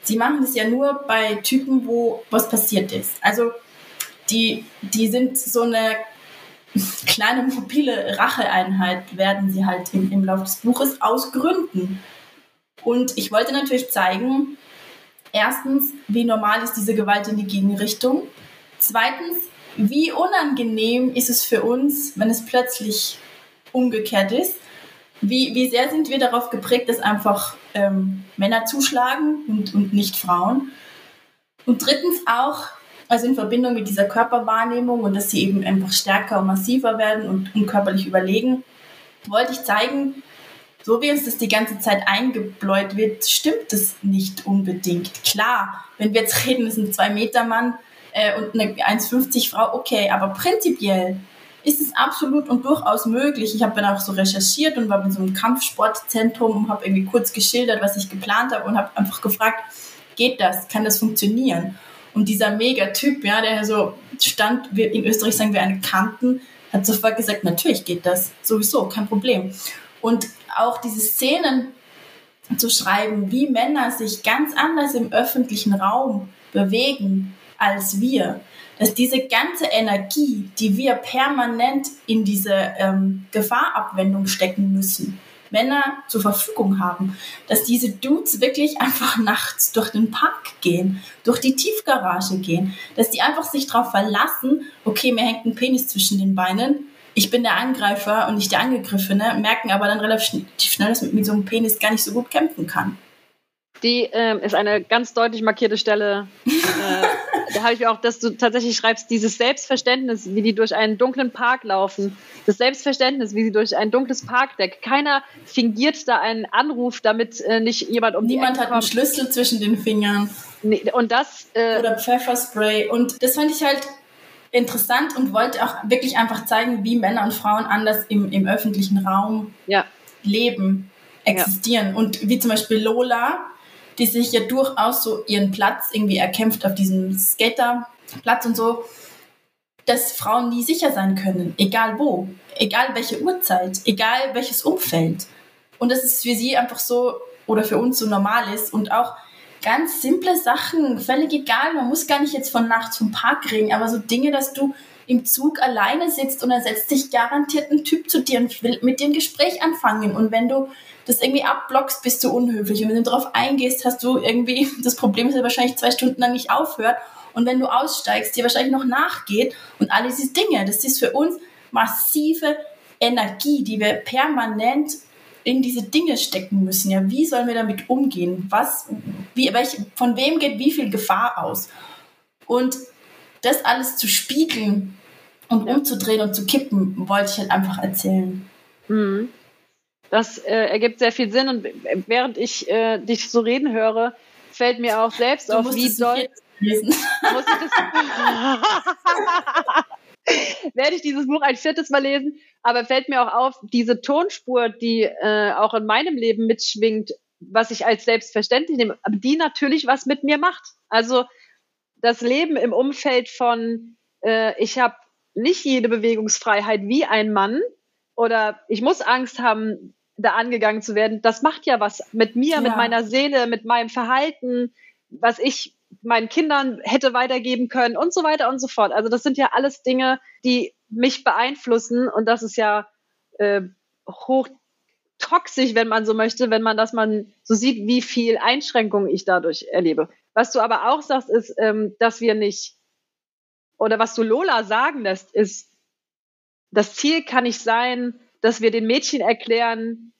Sie machen das ja nur bei Typen, wo was passiert ist. Also die, die sind so eine kleine mobile Racheeinheit, werden sie halt im, im Laufe des Buches aus Gründen. Und ich wollte natürlich zeigen, erstens, wie normal ist diese Gewalt in die Gegenrichtung. Zweitens, wie unangenehm ist es für uns, wenn es plötzlich umgekehrt ist. Wie, wie sehr sind wir darauf geprägt, dass einfach ähm, Männer zuschlagen und, und nicht Frauen. Und drittens auch, also in Verbindung mit dieser Körperwahrnehmung und dass sie eben einfach stärker und massiver werden und, und körperlich überlegen, wollte ich zeigen, so wie uns das die ganze Zeit eingebläut wird, stimmt das nicht unbedingt. Klar, wenn wir jetzt reden, ist ein 2-Meter-Mann äh, und eine 1,50 Frau, okay, aber prinzipiell ist es absolut und durchaus möglich. Ich habe dann auch so recherchiert und war in so einem Kampfsportzentrum und habe irgendwie kurz geschildert, was ich geplant habe und habe einfach gefragt, geht das? Kann das funktionieren? Und dieser Megatyp, ja, der so stand, wir in Österreich sagen wir eine Kanten, hat sofort gesagt, natürlich geht das, sowieso, kein Problem. Und auch diese Szenen zu schreiben, wie Männer sich ganz anders im öffentlichen Raum bewegen als wir. Dass diese ganze Energie, die wir permanent in diese ähm, Gefahrabwendung stecken müssen, Männer zur Verfügung haben, dass diese Dudes wirklich einfach nachts durch den Park gehen, durch die Tiefgarage gehen, dass die einfach sich darauf verlassen, okay, mir hängt ein Penis zwischen den Beinen, ich bin der Angreifer und nicht der Angegriffene, merken aber dann relativ schnell, dass man mit so einem Penis gar nicht so gut kämpfen kann. Die ähm, ist eine ganz deutlich markierte Stelle. äh, da habe ich auch, dass du tatsächlich schreibst, dieses Selbstverständnis, wie die durch einen dunklen Park laufen, das Selbstverständnis, wie sie durch ein dunkles Parkdeck. Keiner fingiert da einen Anruf, damit äh, nicht jemand um Niemand hat einen Schlüssel zwischen den Fingern. Nee, und das äh, oder Pfefferspray. Und das fand ich halt interessant und wollte auch wirklich einfach zeigen, wie Männer und Frauen anders im, im öffentlichen Raum ja. leben, existieren. Ja. Und wie zum Beispiel Lola, die sich ja durchaus so ihren Platz irgendwie erkämpft auf diesem Skaterplatz und so, dass Frauen nie sicher sein können, egal wo, egal welche Uhrzeit, egal welches Umfeld. Und dass es für sie einfach so oder für uns so normal ist und auch ganz simple Sachen, völlig egal. Man muss gar nicht jetzt von nachts vom Park reden, aber so Dinge, dass du im Zug alleine sitzt und da setzt sich garantiert ein Typ zu dir und will mit dir ein Gespräch anfangen. Und wenn du das irgendwie abblockst, bist du unhöflich. Und wenn du darauf eingehst, hast du irgendwie das Problem, dass er wahrscheinlich zwei Stunden lang nicht aufhört. Und wenn du aussteigst, dir wahrscheinlich noch nachgeht. Und all diese Dinge, das ist für uns massive Energie, die wir permanent in diese Dinge stecken müssen. Ja, wie sollen wir damit umgehen? Was, wie, welch, von wem geht wie viel Gefahr aus? Und das alles zu spiegeln und umzudrehen und zu kippen, wollte ich halt einfach erzählen. Mhm. Das äh, ergibt sehr viel Sinn und während ich äh, dich so reden höre, fällt mir auch selbst du auf, wie doll. werde ich dieses Buch ein viertes Mal lesen, aber fällt mir auch auf, diese Tonspur, die äh, auch in meinem Leben mitschwingt, was ich als selbstverständlich nehme, die natürlich was mit mir macht. Also das Leben im Umfeld von, äh, ich habe nicht jede Bewegungsfreiheit wie ein Mann oder ich muss Angst haben, da angegangen zu werden, das macht ja was mit mir, ja. mit meiner Seele, mit meinem Verhalten, was ich meinen Kindern hätte weitergeben können und so weiter und so fort. Also das sind ja alles Dinge, die mich beeinflussen und das ist ja äh, hoch toxisch, wenn man so möchte, wenn man das man so sieht, wie viel Einschränkungen ich dadurch erlebe. Was du aber auch sagst, ist, ähm, dass wir nicht oder was du Lola sagen lässt, ist, das Ziel kann nicht sein, dass wir den Mädchen erklären,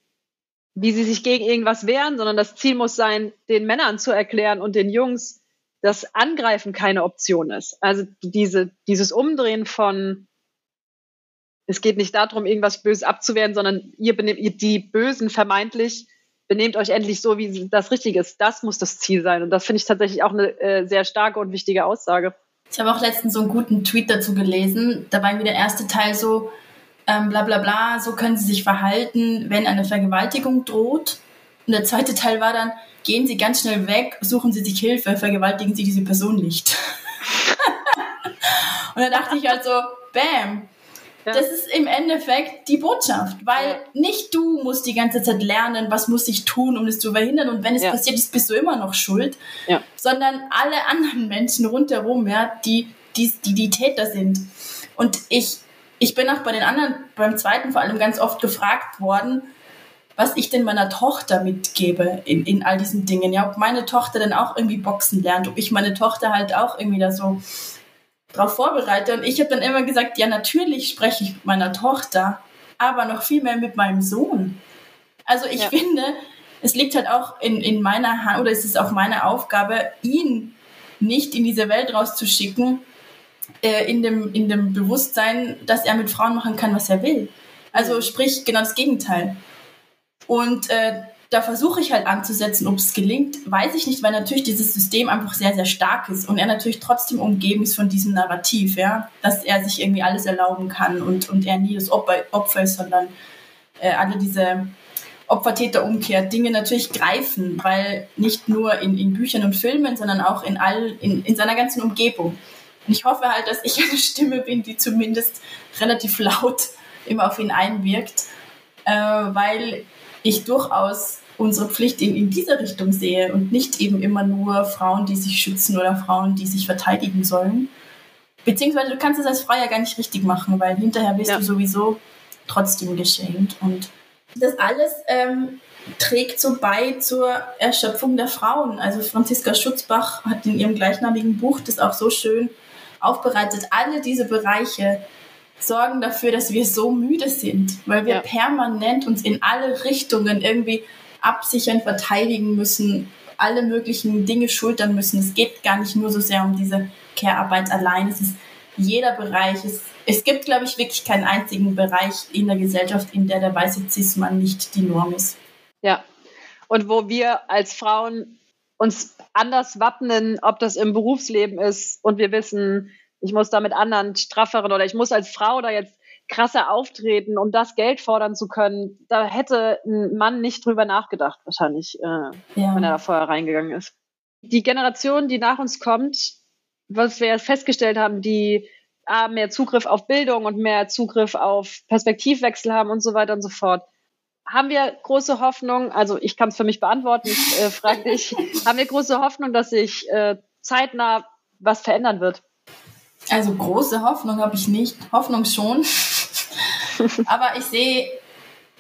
wie sie sich gegen irgendwas wehren, sondern das Ziel muss sein, den Männern zu erklären und den Jungs, dass Angreifen keine Option ist. Also diese, dieses Umdrehen von, es geht nicht darum, irgendwas Böses abzuwehren, sondern ihr benehmt, ihr die Bösen vermeintlich, benehmt euch endlich so, wie das Richtige ist. Das muss das Ziel sein. Und das finde ich tatsächlich auch eine äh, sehr starke und wichtige Aussage. Ich habe auch letztens so einen guten Tweet dazu gelesen. Da war irgendwie der erste Teil so, ähm, bla bla bla, so können sie sich verhalten, wenn eine Vergewaltigung droht. Und der zweite Teil war dann, gehen Sie ganz schnell weg, suchen Sie sich Hilfe, vergewaltigen Sie diese Person nicht. und dann dachte ich halt so, bam, ja. Das ist im Endeffekt die Botschaft, weil ja. nicht du musst die ganze Zeit lernen, was muss ich tun, um das zu verhindern und wenn es ja. passiert ist, bist du immer noch schuld, sondern alle anderen Menschen rundherum, ja, die, die, die die Täter sind. Und ich ich bin auch bei den anderen, beim zweiten vor allem ganz oft gefragt worden, was ich denn meiner Tochter mitgebe in, in all diesen Dingen. Ja, ob meine Tochter dann auch irgendwie Boxen lernt, ob ich meine Tochter halt auch irgendwie da so drauf vorbereite. Und ich habe dann immer gesagt, ja, natürlich spreche ich mit meiner Tochter, aber noch viel mehr mit meinem Sohn. Also ich ja. finde, es liegt halt auch in, in meiner Hand, oder es ist auch meine Aufgabe, ihn nicht in diese Welt rauszuschicken, äh, in, dem, in dem Bewusstsein, dass er mit Frauen machen kann, was er will. Also sprich genau das Gegenteil. Und äh, da versuche ich halt anzusetzen, ob es gelingt, weiß ich nicht, weil natürlich dieses System einfach sehr, sehr stark ist und er natürlich trotzdem umgeben ist von diesem Narrativ, ja, dass er sich irgendwie alles erlauben kann und, und er nie das Opfer, ist, sondern äh, alle diese Opfer-Täter-Umkehr Dinge natürlich greifen, weil nicht nur in, in Büchern und Filmen, sondern auch in all, in, in seiner ganzen Umgebung. Und ich hoffe halt, dass ich eine Stimme bin, die zumindest relativ laut immer auf ihn einwirkt, äh, weil ich durchaus unsere Pflicht in, in diese Richtung sehe und nicht eben immer nur Frauen, die sich schützen oder Frauen, die sich verteidigen sollen. Beziehungsweise du kannst es als Frau ja gar nicht richtig machen, weil hinterher bist ja. du sowieso trotzdem geschämt. Und das alles ähm, trägt so bei zur Erschöpfung der Frauen. Also Franziska Schutzbach hat in ihrem gleichnamigen Buch das auch so schön aufbereitet. Alle diese Bereiche sorgen dafür, dass wir so müde sind, weil wir ja. permanent uns in alle Richtungen irgendwie absichern, verteidigen müssen, alle möglichen Dinge schultern müssen. Es geht gar nicht nur so sehr um diese Care-Arbeit allein. Es ist jeder Bereich. Es, es gibt, glaube ich, wirklich keinen einzigen Bereich in der Gesellschaft, in der der weiße Cis-Mann nicht die Norm ist. Ja. Und wo wir als Frauen uns anders wappnen, ob das im Berufsleben ist und wir wissen, ich muss da mit anderen strafferen oder ich muss als Frau da jetzt krasser auftreten, um das Geld fordern zu können. Da hätte ein Mann nicht drüber nachgedacht, wahrscheinlich, äh, ja. wenn er da vorher reingegangen ist. Die Generation, die nach uns kommt, was wir festgestellt haben, die A, mehr Zugriff auf Bildung und mehr Zugriff auf Perspektivwechsel haben und so weiter und so fort. Haben wir große Hoffnung, also ich kann es für mich beantworten, ich äh, frage dich, haben wir große Hoffnung, dass sich äh, zeitnah was verändern wird? Also große Hoffnung habe ich nicht. Hoffnung schon. Aber ich sehe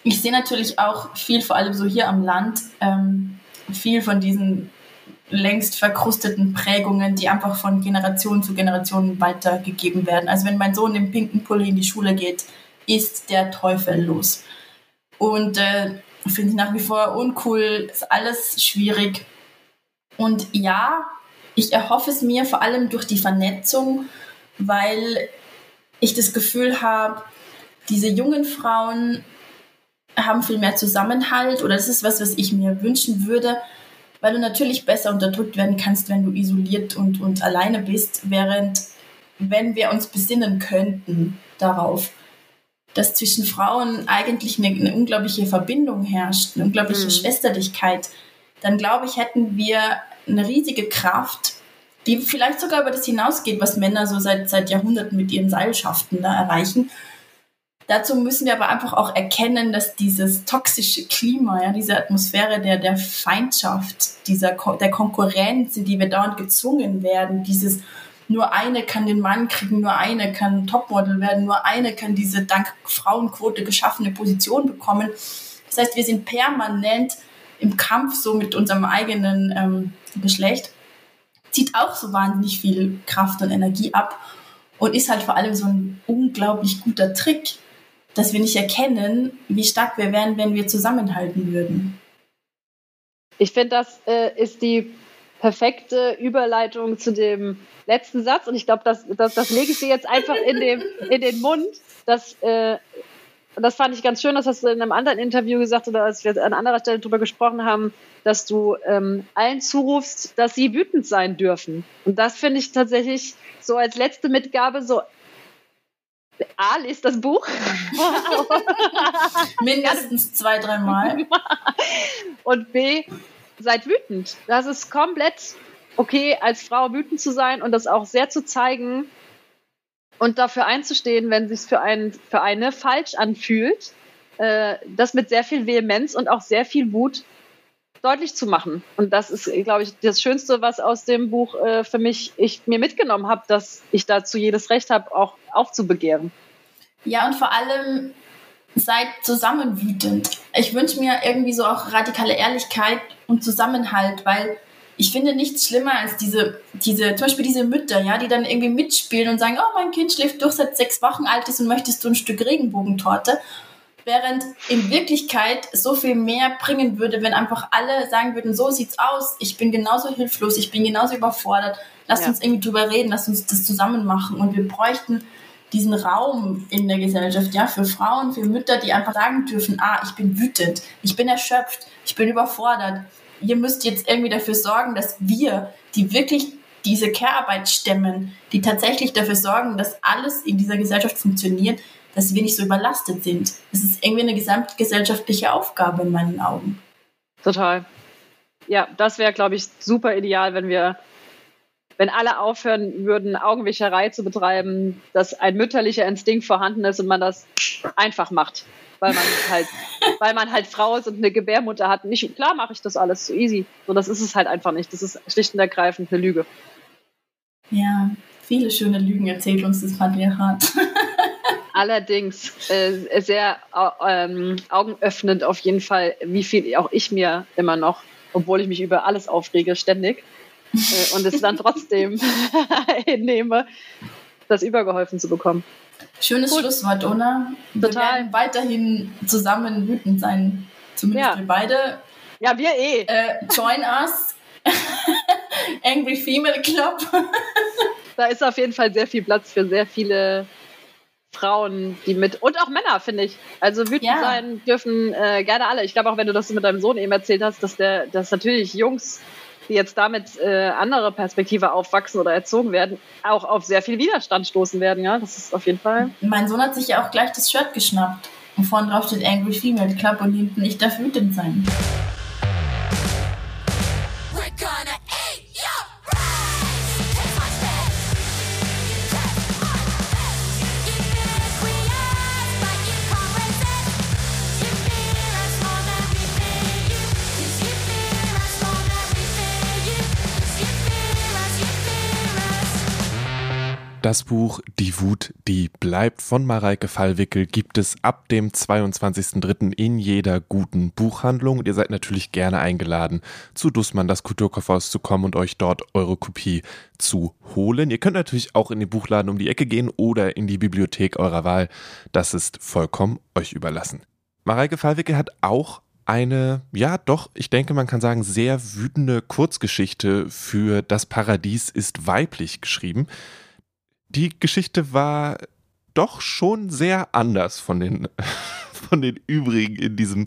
ich sehe natürlich auch viel, vor allem so hier am Land, ähm, viel von diesen längst verkrusteten Prägungen, die einfach von Generation zu Generation weitergegeben werden. Also wenn mein Sohn im pinken Pulli in die Schule geht, ist der Teufel los. Und äh, finde ich nach wie vor uncool, ist alles schwierig. Und ja, ich erhoffe es mir vor allem durch die Vernetzung weil ich das Gefühl habe, diese jungen Frauen haben viel mehr Zusammenhalt oder das ist was, was ich mir wünschen würde, weil du natürlich besser unterdrückt werden kannst, wenn du isoliert und, und alleine bist, während wenn wir uns besinnen könnten darauf, dass zwischen Frauen eigentlich eine, eine unglaubliche Verbindung herrscht, eine unglaubliche mhm. Schwesterlichkeit, dann glaube ich, hätten wir eine riesige Kraft, die vielleicht sogar über das hinausgeht, was Männer so seit, seit Jahrhunderten mit ihren Seilschaften da erreichen. Dazu müssen wir aber einfach auch erkennen, dass dieses toxische Klima, ja, diese Atmosphäre der, der Feindschaft, dieser, der Konkurrenz, in die wir dauernd gezwungen werden, dieses nur eine kann den Mann kriegen, nur eine kann Topmodel werden, nur eine kann diese dank Frauenquote geschaffene Position bekommen. Das heißt, wir sind permanent im Kampf so mit unserem eigenen ähm, Geschlecht, zieht auch so wahnsinnig viel Kraft und Energie ab und ist halt vor allem so ein unglaublich guter Trick, dass wir nicht erkennen, wie stark wir wären, wenn wir zusammenhalten würden. Ich finde, das äh, ist die perfekte Überleitung zu dem letzten Satz und ich glaube, das, das, das lege ich dir jetzt einfach in, dem, in den Mund, dass äh, das fand ich ganz schön, das hast du in einem anderen Interview gesagt oder als wir an anderer Stelle darüber gesprochen haben, dass du ähm, allen zurufst, dass sie wütend sein dürfen. Und das finde ich tatsächlich so als letzte Mitgabe so. A, liest das Buch. Mindestens zwei, dreimal. Und B, seid wütend. Das ist komplett okay, als Frau wütend zu sein und das auch sehr zu zeigen und dafür einzustehen, wenn sich für, einen, für eine falsch anfühlt. Äh, das mit sehr viel Vehemenz und auch sehr viel Wut deutlich zu machen. Und das ist, glaube ich, das Schönste, was aus dem Buch äh, für mich ich mir mitgenommen habe, dass ich dazu jedes Recht habe, auch aufzubegehren. Ja, und vor allem seid zusammen wütend. Ich wünsche mir irgendwie so auch radikale Ehrlichkeit und Zusammenhalt, weil ich finde nichts schlimmer als diese, diese, zum Beispiel diese Mütter, ja, die dann irgendwie mitspielen und sagen, oh, mein Kind schläft durch, seit sechs Wochen alt ist und möchtest du ein Stück Regenbogentorte. Während in Wirklichkeit so viel mehr bringen würde, wenn einfach alle sagen würden, so sieht's aus, ich bin genauso hilflos, ich bin genauso überfordert, lasst ja. uns irgendwie drüber reden, lasst uns das zusammen machen. Und wir bräuchten diesen Raum in der Gesellschaft, ja, für Frauen, für Mütter, die einfach sagen dürfen, ah, ich bin wütend, ich bin erschöpft, ich bin überfordert. Ihr müsst jetzt irgendwie dafür sorgen, dass wir, die wirklich diese Care-Arbeit stemmen, die tatsächlich dafür sorgen, dass alles in dieser Gesellschaft funktioniert, dass wir nicht so überlastet sind. Das ist irgendwie eine gesamtgesellschaftliche Aufgabe in meinen Augen. Total. Ja, das wäre, glaube ich, super ideal, wenn wir wenn alle aufhören würden, Augenwischerei zu betreiben, dass ein mütterlicher Instinkt vorhanden ist und man das einfach macht, weil man halt, weil man halt Frau ist und eine Gebärmutter hat. Nicht, klar mache ich das alles so easy. So, das ist es halt einfach nicht. Das ist schlicht und ergreifend eine Lüge. Ja, viele schöne Lügen erzählt uns das Patriarchat. Allerdings äh, sehr äh, augenöffnend auf jeden Fall, wie viel auch ich mir immer noch, obwohl ich mich über alles aufrege, ständig, äh, und es dann trotzdem hinnehme, das übergeholfen zu bekommen. Schönes Gut. Schlusswort, Ona. Wir Total. werden weiterhin zusammen wütend sein. Zumindest ja. wir beide. Ja, wir eh. Äh, join us. Angry Female Club. da ist auf jeden Fall sehr viel Platz für sehr viele Frauen, die mit und auch Männer, finde ich. Also wütend ja. sein dürfen äh, gerne alle. Ich glaube auch, wenn du das mit deinem Sohn eben erzählt hast, dass der, dass natürlich Jungs die jetzt damit äh, andere Perspektive aufwachsen oder erzogen werden, auch auf sehr viel Widerstand stoßen werden. Ja, das ist auf jeden Fall. Mein Sohn hat sich ja auch gleich das Shirt geschnappt. Und vorne drauf steht Angry Female Club und hinten, ich darf wütend sein. Das Buch Die Wut, die bleibt von Mareike Fallwickel gibt es ab dem 22.03. in jeder guten Buchhandlung und ihr seid natürlich gerne eingeladen, zu Dussmann das Kulturkaufhaus zu kommen und euch dort eure Kopie zu holen. Ihr könnt natürlich auch in den Buchladen um die Ecke gehen oder in die Bibliothek eurer Wahl. Das ist vollkommen euch überlassen. Mareike Fallwickel hat auch eine, ja doch, ich denke, man kann sagen, sehr wütende Kurzgeschichte für Das Paradies ist weiblich geschrieben die Geschichte war doch schon sehr anders von den von den übrigen in diesem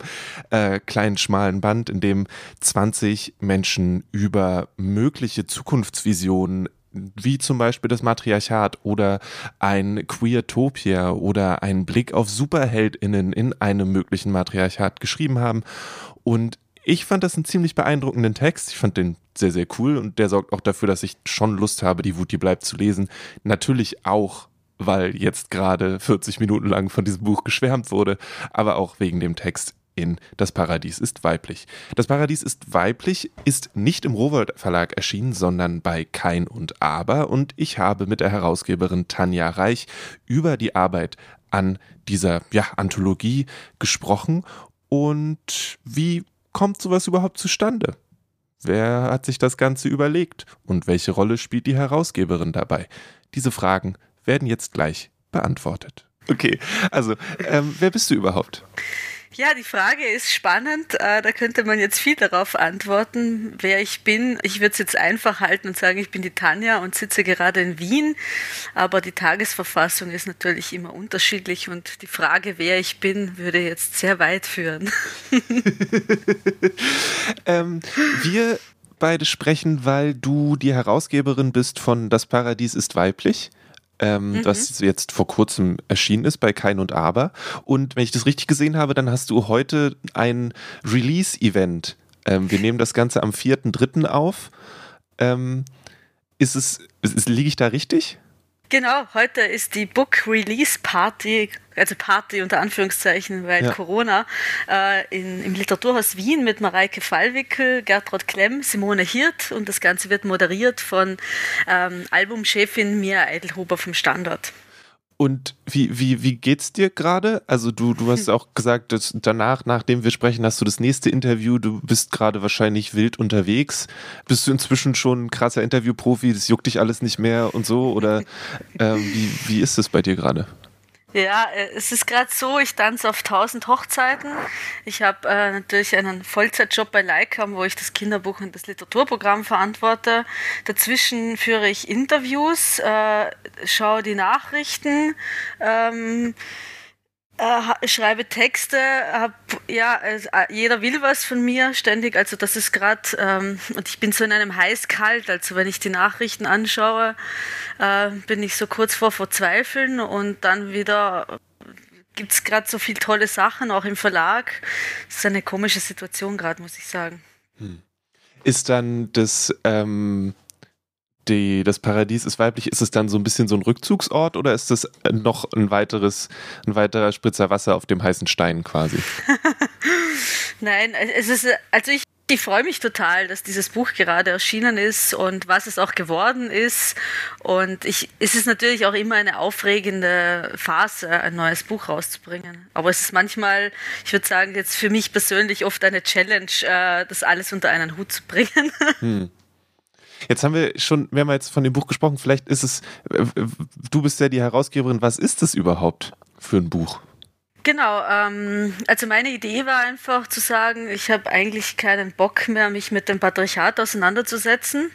äh, kleinen, schmalen Band, in dem 20 Menschen über mögliche Zukunftsvisionen wie zum Beispiel das Matriarchat oder ein Queertopia oder ein Blick auf SuperheldInnen in einem möglichen Matriarchat geschrieben haben. Und ich fand das einen ziemlich beeindruckenden Text. Ich fand den sehr, sehr cool und der sorgt auch dafür, dass ich schon Lust habe, die Wut, die bleibt zu lesen. Natürlich auch, weil jetzt gerade 40 Minuten lang von diesem Buch geschwärmt wurde, aber auch wegen dem Text in Das Paradies ist weiblich. Das Paradies ist weiblich ist nicht im Rowold Verlag erschienen, sondern bei Kein und Aber und ich habe mit der Herausgeberin Tanja Reich über die Arbeit an dieser ja, Anthologie gesprochen und wie kommt sowas überhaupt zustande? Wer hat sich das Ganze überlegt und welche Rolle spielt die Herausgeberin dabei? Diese Fragen werden jetzt gleich beantwortet. Okay, also ähm, wer bist du überhaupt? Ja, die Frage ist spannend. Äh, da könnte man jetzt viel darauf antworten, wer ich bin. Ich würde es jetzt einfach halten und sagen, ich bin die Tanja und sitze gerade in Wien. Aber die Tagesverfassung ist natürlich immer unterschiedlich und die Frage, wer ich bin, würde jetzt sehr weit führen. ähm, wir beide sprechen, weil du die Herausgeberin bist von Das Paradies ist weiblich ähm, mhm. das jetzt vor kurzem erschienen ist bei Kein und Aber. Und wenn ich das richtig gesehen habe, dann hast du heute ein Release-Event. Ähm, wir nehmen das Ganze am 4.3. auf. Ähm, ist es, ist, liege ich da richtig? Genau, heute ist die Book Release Party, also Party unter Anführungszeichen, weil ja. Corona, äh, in, im Literaturhaus Wien mit Mareike Fallwickel, Gertrud Klemm, Simone Hirt und das Ganze wird moderiert von ähm, Albumchefin Mia Eidelhuber vom Standort. Und wie, wie, wie geht's dir gerade? Also du, du hast auch gesagt, dass danach, nachdem wir sprechen, hast du das nächste Interview, du bist gerade wahrscheinlich wild unterwegs. Bist du inzwischen schon ein krasser Interviewprofi, das juckt dich alles nicht mehr und so? Oder ähm, wie, wie ist es bei dir gerade? Ja, äh, es ist gerade so, ich tanze auf 1000 Hochzeiten. Ich habe äh, natürlich einen Vollzeitjob bei Leica, wo ich das Kinderbuch und das Literaturprogramm verantworte. Dazwischen führe ich Interviews, äh, schaue die Nachrichten. Ähm, äh, schreibe Texte, hab, ja, also, jeder will was von mir ständig, also das ist gerade, ähm, und ich bin so in einem heiß-kalt, also wenn ich die Nachrichten anschaue, äh, bin ich so kurz vor Verzweifeln und dann wieder gibt es gerade so viele tolle Sachen, auch im Verlag. Das ist eine komische Situation gerade, muss ich sagen. Hm. Ist dann das, ähm, die, das Paradies ist weiblich, ist es dann so ein bisschen so ein Rückzugsort oder ist es noch ein weiteres, ein weiterer Spritzer Wasser auf dem heißen Stein quasi? Nein, es ist, also ich, ich freue mich total, dass dieses Buch gerade erschienen ist und was es auch geworden ist. Und ich, es ist natürlich auch immer eine aufregende Phase, ein neues Buch rauszubringen. Aber es ist manchmal, ich würde sagen, jetzt für mich persönlich oft eine Challenge, äh, das alles unter einen Hut zu bringen. Hm. Jetzt haben wir schon mehrmals von dem Buch gesprochen. Vielleicht ist es, äh, du bist ja die Herausgeberin. Was ist es überhaupt für ein Buch? Genau, ähm, also meine Idee war einfach zu sagen, ich habe eigentlich keinen Bock mehr, mich mit dem Patriarchat auseinanderzusetzen,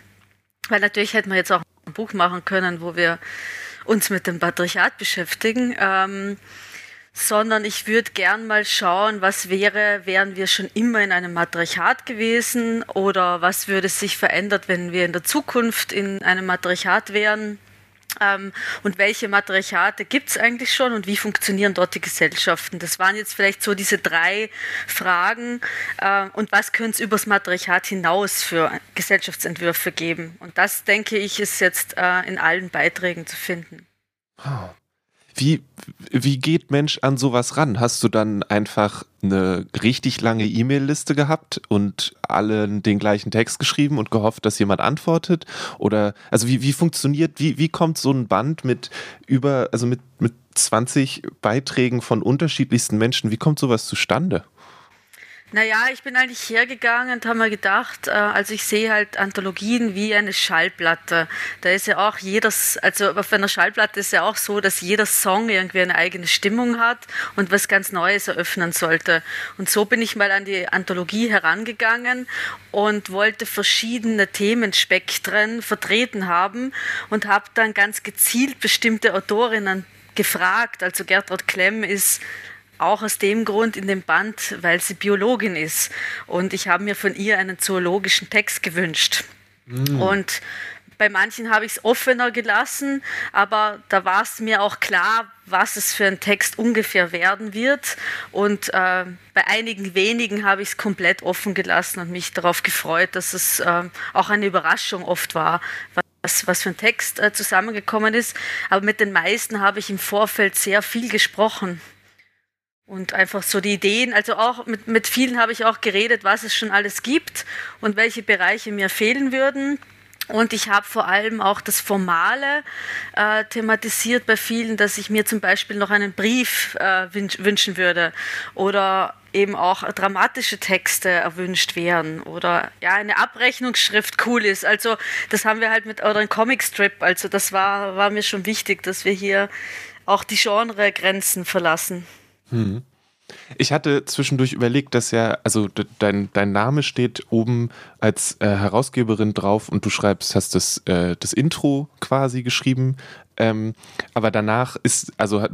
weil natürlich hätten wir jetzt auch ein Buch machen können, wo wir uns mit dem Patriarchat beschäftigen. Ähm, sondern ich würde gern mal schauen, was wäre, wären wir schon immer in einem Matriarchat gewesen oder was würde sich verändert, wenn wir in der Zukunft in einem Matriarchat wären. Ähm, und welche Matriarchate gibt es eigentlich schon und wie funktionieren dort die Gesellschaften? Das waren jetzt vielleicht so diese drei Fragen. Äh, und was könnte es übers Matriarchat hinaus für Gesellschaftsentwürfe geben? Und das, denke ich, ist jetzt äh, in allen Beiträgen zu finden. Oh. Wie, wie geht Mensch an sowas ran? Hast du dann einfach eine richtig lange E-Mail-Liste gehabt und allen den gleichen Text geschrieben und gehofft, dass jemand antwortet? Oder also wie, wie funktioniert, wie, wie kommt so ein Band mit über, also mit, mit 20 Beiträgen von unterschiedlichsten Menschen, wie kommt sowas zustande? Naja, ich bin eigentlich hergegangen und habe mir gedacht, äh, also ich sehe halt Anthologien wie eine Schallplatte. Da ist ja auch jedes, also auf einer Schallplatte ist ja auch so, dass jeder Song irgendwie eine eigene Stimmung hat und was ganz Neues eröffnen sollte. Und so bin ich mal an die Anthologie herangegangen und wollte verschiedene Themenspektren vertreten haben und habe dann ganz gezielt bestimmte Autorinnen gefragt. Also Gertrud Klemm ist auch aus dem Grund in dem Band, weil sie Biologin ist. Und ich habe mir von ihr einen zoologischen Text gewünscht. Mhm. Und bei manchen habe ich es offener gelassen, aber da war es mir auch klar, was es für ein Text ungefähr werden wird. Und äh, bei einigen wenigen habe ich es komplett offen gelassen und mich darauf gefreut, dass es äh, auch eine Überraschung oft war, was, was für ein Text äh, zusammengekommen ist. Aber mit den meisten habe ich im Vorfeld sehr viel gesprochen. Und einfach so die Ideen, also auch mit, mit vielen habe ich auch geredet, was es schon alles gibt und welche Bereiche mir fehlen würden. Und ich habe vor allem auch das Formale äh, thematisiert bei vielen, dass ich mir zum Beispiel noch einen Brief äh, wünschen würde oder eben auch dramatische Texte erwünscht wären oder ja eine Abrechnungsschrift cool ist. Also das haben wir halt mit oder ein Comicstrip. Also das war war mir schon wichtig, dass wir hier auch die Genregrenzen verlassen. Hm. Ich hatte zwischendurch überlegt, dass ja, also dein, dein Name steht oben als äh, Herausgeberin drauf und du schreibst, hast das, äh, das Intro quasi geschrieben. Ähm, aber danach ist, also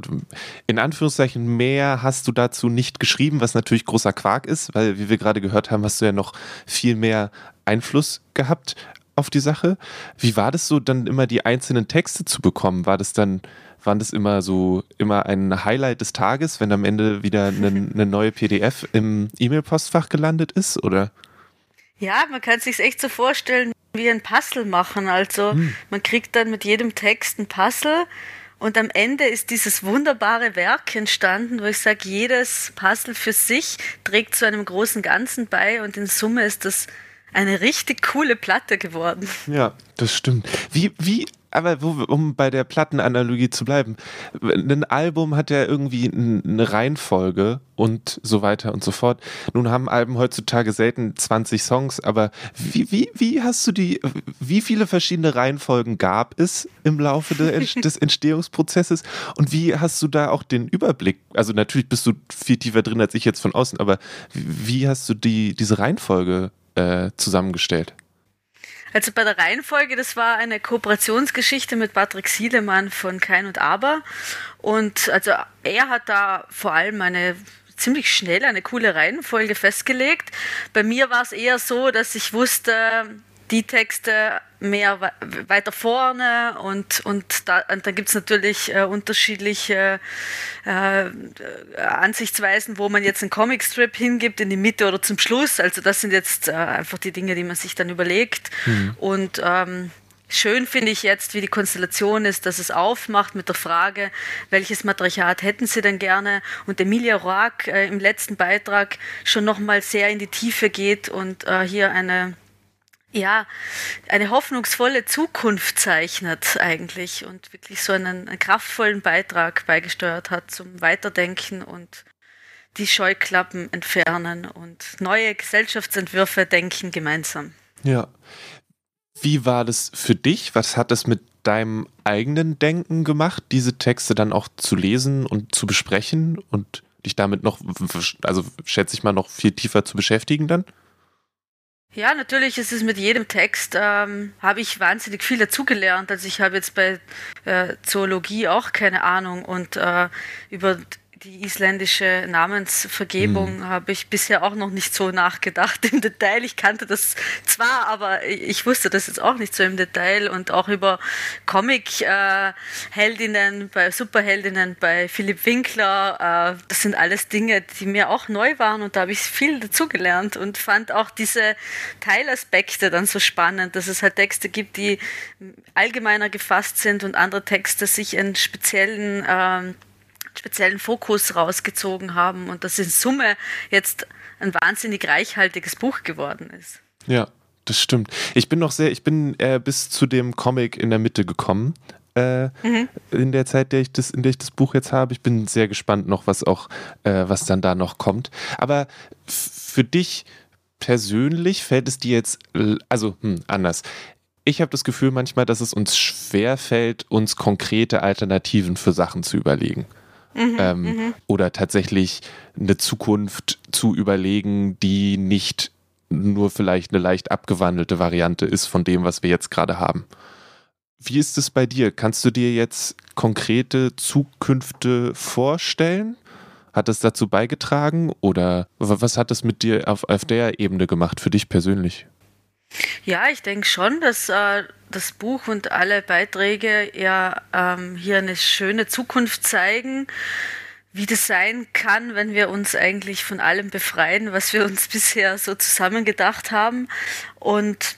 in Anführungszeichen, mehr hast du dazu nicht geschrieben, was natürlich großer Quark ist, weil, wie wir gerade gehört haben, hast du ja noch viel mehr Einfluss gehabt auf die Sache. Wie war das so, dann immer die einzelnen Texte zu bekommen? War das dann waren das immer so immer ein Highlight des Tages, wenn am Ende wieder eine, eine neue PDF im E-Mail-Postfach gelandet ist, oder? Ja, man kann sich echt so vorstellen, wie ein Puzzle machen. Also hm. man kriegt dann mit jedem Text ein Puzzle und am Ende ist dieses wunderbare Werk entstanden, wo ich sage, jedes Puzzle für sich trägt zu einem großen Ganzen bei und in Summe ist das eine richtig coole Platte geworden. Ja, das stimmt. Wie, wie aber wo, um bei der Plattenanalogie zu bleiben, ein Album hat ja irgendwie eine Reihenfolge und so weiter und so fort. Nun haben Alben heutzutage selten 20 Songs, aber wie, wie, wie hast du die, wie viele verschiedene Reihenfolgen gab es im Laufe des Entstehungsprozesses und wie hast du da auch den Überblick? Also natürlich bist du viel tiefer drin als ich jetzt von außen, aber wie hast du die, diese Reihenfolge äh, zusammengestellt? Also bei der Reihenfolge, das war eine Kooperationsgeschichte mit Patrick Sielemann von Kein und Aber. Und also er hat da vor allem eine ziemlich schnell eine coole Reihenfolge festgelegt. Bei mir war es eher so, dass ich wusste, die Texte mehr weiter vorne und, und da, und da gibt es natürlich äh, unterschiedliche äh, Ansichtsweisen, wo man jetzt einen Comicstrip hingibt, in die Mitte oder zum Schluss. Also das sind jetzt äh, einfach die Dinge, die man sich dann überlegt. Mhm. Und ähm, Schön finde ich jetzt, wie die Konstellation ist, dass es aufmacht mit der Frage, welches Matriarchat hätten Sie denn gerne? Und Emilia Roark äh, im letzten Beitrag schon nochmal sehr in die Tiefe geht und äh, hier eine ja, eine hoffnungsvolle Zukunft zeichnet eigentlich und wirklich so einen, einen, kraftvollen Beitrag beigesteuert hat zum Weiterdenken und die Scheuklappen entfernen und neue Gesellschaftsentwürfe denken gemeinsam. Ja. Wie war das für dich? Was hat das mit deinem eigenen Denken gemacht, diese Texte dann auch zu lesen und zu besprechen und dich damit noch, also schätze ich mal, noch viel tiefer zu beschäftigen dann? Ja, natürlich ist es mit jedem Text, ähm, habe ich wahnsinnig viel dazugelernt. Also ich habe jetzt bei äh, Zoologie auch keine Ahnung und äh, über die isländische Namensvergebung hm. habe ich bisher auch noch nicht so nachgedacht im Detail. Ich kannte das zwar, aber ich wusste das jetzt auch nicht so im Detail und auch über Comic-Heldinnen, bei Superheldinnen, bei Philipp Winkler. Äh, das sind alles Dinge, die mir auch neu waren und da habe ich viel dazugelernt und fand auch diese Teilaspekte dann so spannend, dass es halt Texte gibt, die allgemeiner gefasst sind und andere Texte sich in speziellen äh, speziellen Fokus rausgezogen haben und das in Summe jetzt ein wahnsinnig reichhaltiges Buch geworden ist. Ja, das stimmt. Ich bin noch sehr, ich bin äh, bis zu dem Comic in der Mitte gekommen. Äh, mhm. In der Zeit, der ich das, in der ich das Buch jetzt habe. Ich bin sehr gespannt noch, was auch, äh, was dann da noch kommt. Aber für dich persönlich fällt es dir jetzt, also hm, anders ich habe das Gefühl manchmal, dass es uns schwer fällt, uns konkrete Alternativen für Sachen zu überlegen. Mhm, ähm, mhm. Oder tatsächlich eine Zukunft zu überlegen, die nicht nur vielleicht eine leicht abgewandelte Variante ist von dem, was wir jetzt gerade haben. Wie ist es bei dir? Kannst du dir jetzt konkrete Zukünfte vorstellen? Hat es dazu beigetragen oder was hat es mit dir auf, auf der Ebene gemacht, für dich persönlich? Ja, ich denke schon, dass äh, das Buch und alle Beiträge ja ähm, hier eine schöne Zukunft zeigen, wie das sein kann, wenn wir uns eigentlich von allem befreien, was wir uns bisher so zusammengedacht haben. Und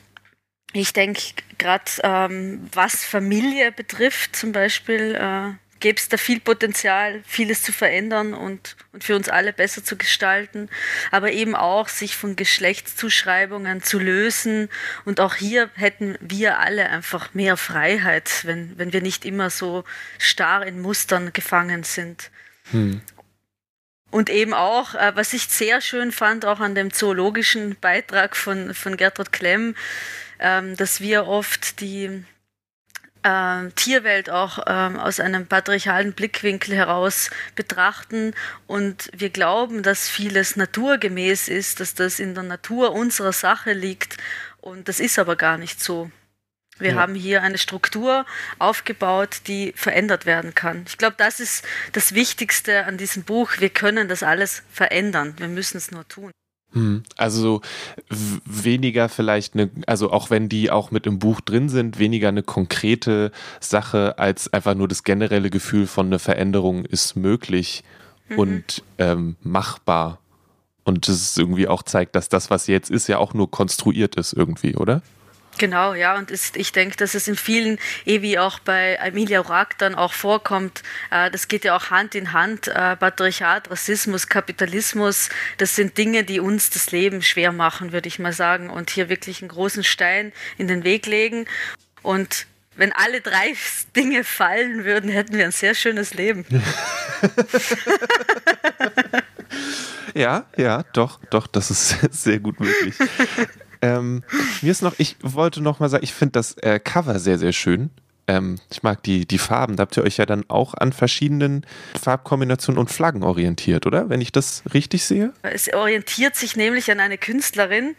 ich denke, gerade ähm, was Familie betrifft, zum Beispiel, äh, gäbe es da viel Potenzial, vieles zu verändern und, und für uns alle besser zu gestalten, aber eben auch sich von Geschlechtszuschreibungen zu lösen. Und auch hier hätten wir alle einfach mehr Freiheit, wenn, wenn wir nicht immer so starr in Mustern gefangen sind. Hm. Und eben auch, äh, was ich sehr schön fand, auch an dem zoologischen Beitrag von, von Gertrud Klemm, ähm, dass wir oft die äh, Tierwelt auch ähm, aus einem patriarchalen Blickwinkel heraus betrachten und wir glauben, dass vieles naturgemäß ist, dass das in der Natur unserer Sache liegt und das ist aber gar nicht so. Wir ja. haben hier eine Struktur aufgebaut, die verändert werden kann. Ich glaube, das ist das Wichtigste an diesem Buch. Wir können das alles verändern. Wir müssen es nur tun. Hm, also weniger vielleicht eine, also auch wenn die auch mit im Buch drin sind, weniger eine konkrete Sache als einfach nur das generelle Gefühl von eine Veränderung ist möglich mhm. und ähm, machbar. Und das irgendwie auch zeigt, dass das, was jetzt ist, ja auch nur konstruiert ist irgendwie, oder? Genau, ja, und ist, ich denke, dass es in vielen, eh wie auch bei Emilia Rack dann auch vorkommt, äh, das geht ja auch Hand in Hand, äh, Patriarchat, Rassismus, Kapitalismus, das sind Dinge, die uns das Leben schwer machen, würde ich mal sagen, und hier wirklich einen großen Stein in den Weg legen. Und wenn alle drei Dinge fallen würden, hätten wir ein sehr schönes Leben. ja, ja, doch, doch, das ist sehr gut möglich. Ähm, mir ist noch, ich wollte noch mal sagen, ich finde das äh, Cover sehr, sehr schön. Ähm, ich mag die, die Farben. Da habt ihr euch ja dann auch an verschiedenen Farbkombinationen und Flaggen orientiert, oder? Wenn ich das richtig sehe? Es orientiert sich nämlich an eine Künstlerin.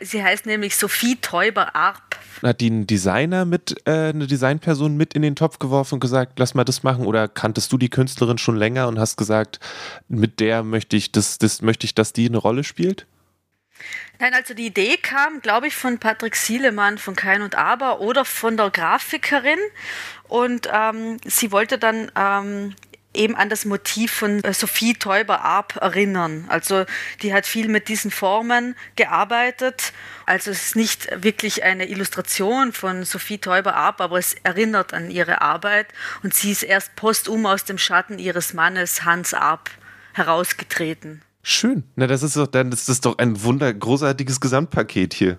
Sie heißt nämlich Sophie Teuber-Arp. Hat die einen Designer mit, äh, eine Designperson mit in den Topf geworfen und gesagt, lass mal das machen? Oder kanntest du die Künstlerin schon länger und hast gesagt, mit der möchte ich, das, das möchte ich, dass die eine Rolle spielt? Nein, also die Idee kam, glaube ich, von Patrick Sielemann von Kein und Aber oder von der Grafikerin. Und ähm, sie wollte dann ähm, eben an das Motiv von äh, Sophie Teuber-Arp erinnern. Also die hat viel mit diesen Formen gearbeitet. Also es ist nicht wirklich eine Illustration von Sophie Teuber-Arp, aber es erinnert an ihre Arbeit. Und sie ist erst postum aus dem Schatten ihres Mannes Hans Arp herausgetreten. Schön. Na, das ist doch dann, das ist doch ein wunder großartiges Gesamtpaket hier.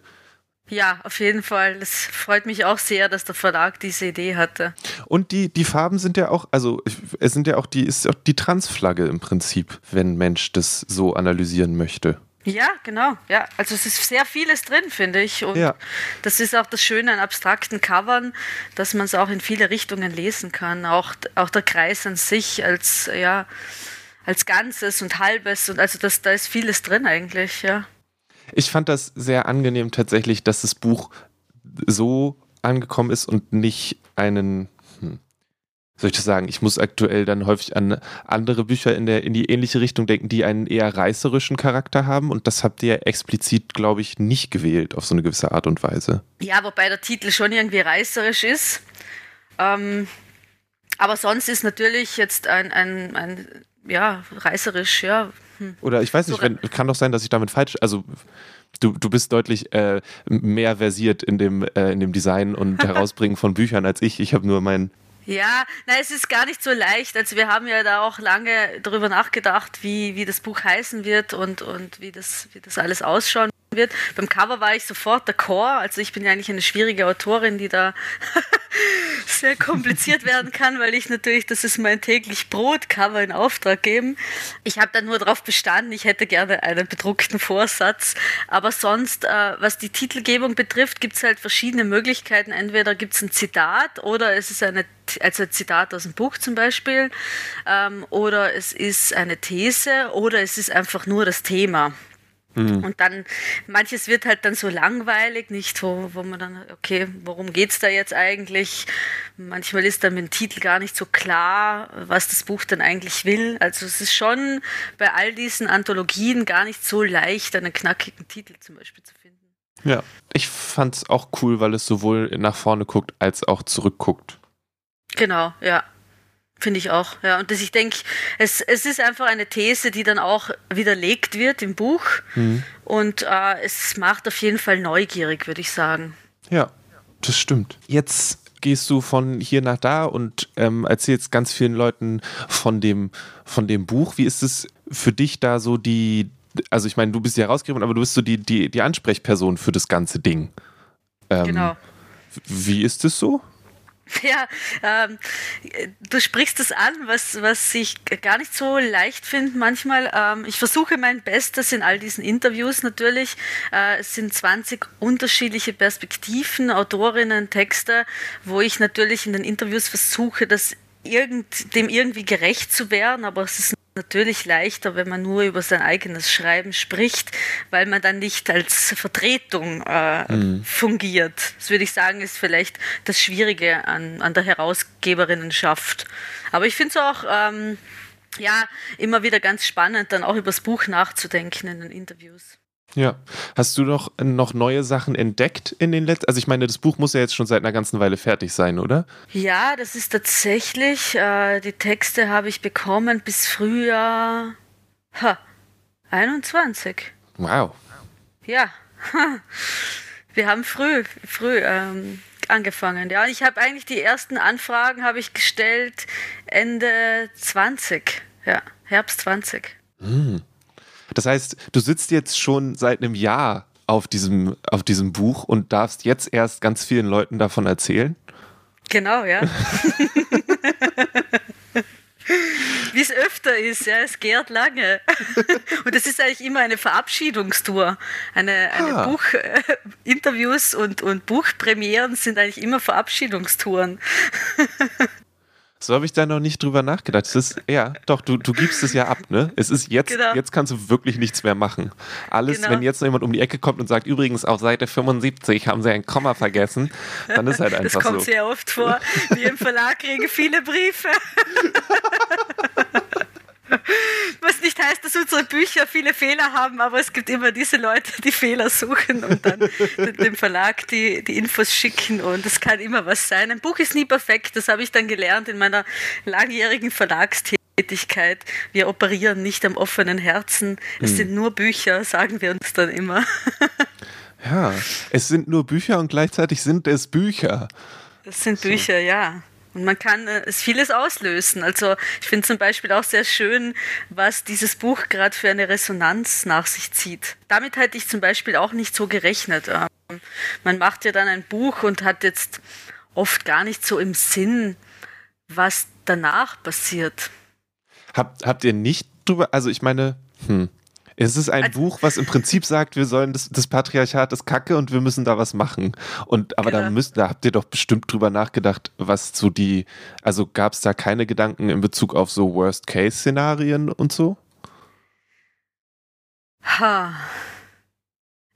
Ja, auf jeden Fall. Es freut mich auch sehr, dass der Verlag diese Idee hatte. Und die, die Farben sind ja auch, also es sind ja auch die, ist auch die Transflagge im Prinzip, wenn Mensch das so analysieren möchte. Ja, genau. Ja, also es ist sehr vieles drin, finde ich. Und ja. das ist auch das Schöne an abstrakten Covern, dass man es auch in viele Richtungen lesen kann. Auch, auch der Kreis an sich als, ja, als Ganzes und Halbes und also das, da ist vieles drin eigentlich, ja. Ich fand das sehr angenehm tatsächlich, dass das Buch so angekommen ist und nicht einen, hm, soll ich das sagen, ich muss aktuell dann häufig an andere Bücher in, der, in die ähnliche Richtung denken, die einen eher reißerischen Charakter haben und das habt ihr explizit, glaube ich, nicht gewählt auf so eine gewisse Art und Weise. Ja, wobei der Titel schon irgendwie reißerisch ist. Ähm, aber sonst ist natürlich jetzt ein, ein, ein ja, reißerisch, ja. Hm. Oder ich weiß nicht, wenn, kann doch sein, dass ich damit falsch, also du, du bist deutlich äh, mehr versiert in dem, äh, in dem Design und Herausbringen von Büchern als ich. Ich habe nur mein. Ja, na, es ist gar nicht so leicht. Also wir haben ja da auch lange darüber nachgedacht, wie, wie das Buch heißen wird und, und wie, das, wie das alles ausschauen wird. Beim Cover war ich sofort der Chor. Also ich bin ja eigentlich eine schwierige Autorin, die da sehr kompliziert werden kann, weil ich natürlich, das ist mein täglich Brot-Cover in Auftrag geben. Ich habe da nur darauf bestanden, ich hätte gerne einen bedruckten Vorsatz. Aber sonst, äh, was die Titelgebung betrifft, gibt es halt verschiedene Möglichkeiten. Entweder gibt es ein Zitat oder es ist eine also ein Zitat aus dem Buch zum Beispiel, ähm, oder es ist eine These oder es ist einfach nur das Thema. Mhm. Und dann, manches wird halt dann so langweilig, nicht, wo, wo man dann, okay, worum geht es da jetzt eigentlich? Manchmal ist dann mit dem Titel gar nicht so klar, was das Buch dann eigentlich will. Also es ist schon bei all diesen Anthologien gar nicht so leicht, einen knackigen Titel zum Beispiel zu finden. Ja, ich fand es auch cool, weil es sowohl nach vorne guckt als auch zurückguckt. Genau, ja. Finde ich auch, ja. Und das, ich denke, es, es ist einfach eine These, die dann auch widerlegt wird im Buch. Mhm. Und äh, es macht auf jeden Fall neugierig, würde ich sagen. Ja, das stimmt. Jetzt gehst du von hier nach da und ähm, erzählst ganz vielen Leuten von dem, von dem Buch. Wie ist es für dich da so die, also ich meine, du bist ja rausgegeben, aber du bist so die, die, die Ansprechperson für das ganze Ding. Ähm, genau. Wie ist es so? Ja, ähm, du sprichst es an, was, was ich gar nicht so leicht finde manchmal. Ähm, ich versuche mein Bestes in all diesen Interviews natürlich. Äh, es sind 20 unterschiedliche Perspektiven, Autorinnen, Texte, wo ich natürlich in den Interviews versuche, das irgend, dem irgendwie gerecht zu werden, aber es ist natürlich leichter, wenn man nur über sein eigenes Schreiben spricht, weil man dann nicht als Vertretung äh, mhm. fungiert. Das würde ich sagen, ist vielleicht das Schwierige an, an der Herausgeberinnenschaft. Aber ich finde es auch ähm, ja, immer wieder ganz spannend, dann auch über das Buch nachzudenken in den Interviews. Ja. Hast du noch, noch neue Sachen entdeckt in den letzten? Also ich meine, das Buch muss ja jetzt schon seit einer ganzen Weile fertig sein, oder? Ja, das ist tatsächlich. Äh, die Texte habe ich bekommen bis Frühjahr ha, 21. Wow. Ja. Wir haben früh, früh ähm, angefangen. Ja, ich habe eigentlich die ersten Anfragen habe ich gestellt Ende 20. Ja, Herbst 20. Hm. Das heißt, du sitzt jetzt schon seit einem Jahr auf diesem, auf diesem Buch und darfst jetzt erst ganz vielen Leuten davon erzählen? Genau, ja. Wie es öfter ist, ja, es gärt lange. Und es ist eigentlich immer eine Verabschiedungstour. Eine, eine ah. Buchinterviews und, und Buchpremieren sind eigentlich immer Verabschiedungstouren. So habe ich da noch nicht drüber nachgedacht. Es ist, ja, doch, du, du gibst es ja ab, ne? Es ist jetzt, genau. jetzt kannst du wirklich nichts mehr machen. Alles, genau. wenn jetzt noch jemand um die Ecke kommt und sagt, übrigens auf Seite 75 haben sie ein Komma vergessen, dann ist halt einfach so. Das kommt so. sehr oft vor. Wir im Verlag kriegen viele Briefe. Was nicht heißt, dass unsere Bücher viele Fehler haben, aber es gibt immer diese Leute, die Fehler suchen und dann dem Verlag die, die Infos schicken und es kann immer was sein. Ein Buch ist nie perfekt, das habe ich dann gelernt in meiner langjährigen Verlagstätigkeit. Wir operieren nicht am offenen Herzen. Es hm. sind nur Bücher, sagen wir uns dann immer. Ja, es sind nur Bücher und gleichzeitig sind es Bücher. Es sind Bücher, ja. Und man kann äh, es vieles auslösen. Also ich finde zum Beispiel auch sehr schön, was dieses Buch gerade für eine Resonanz nach sich zieht. Damit hätte ich zum Beispiel auch nicht so gerechnet. Ähm, man macht ja dann ein Buch und hat jetzt oft gar nicht so im Sinn, was danach passiert. Habt, habt ihr nicht drüber, also ich meine, hm, es ist ein also, Buch, was im Prinzip sagt, wir sollen das, das Patriarchat ist Kacke und wir müssen da was machen. Und aber genau. da müsst, da habt ihr doch bestimmt drüber nachgedacht, was so die, also gab es da keine Gedanken in Bezug auf so Worst-Case-Szenarien und so? Ha.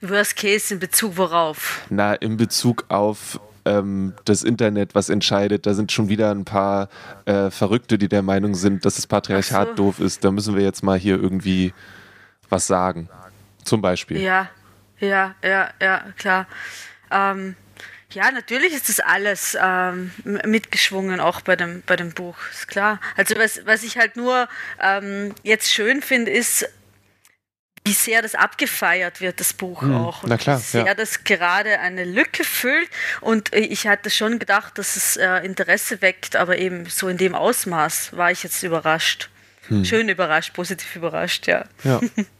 Worst Case in Bezug worauf? Na, in Bezug auf ähm, das Internet, was entscheidet. Da sind schon wieder ein paar äh, Verrückte, die der Meinung sind, dass das Patriarchat so. doof ist. Da müssen wir jetzt mal hier irgendwie was sagen. Zum Beispiel. Ja, ja, ja, ja, klar. Ähm, ja, natürlich ist das alles ähm, mitgeschwungen, auch bei dem, bei dem Buch, ist klar. Also was, was ich halt nur ähm, jetzt schön finde, ist, wie sehr das abgefeiert wird, das Buch hm, auch. Und na klar, wie sehr ja. das gerade eine Lücke füllt. Und ich hatte schon gedacht, dass es äh, Interesse weckt, aber eben so in dem Ausmaß war ich jetzt überrascht. Hm. Schön überrascht, positiv überrascht, ja. Ja.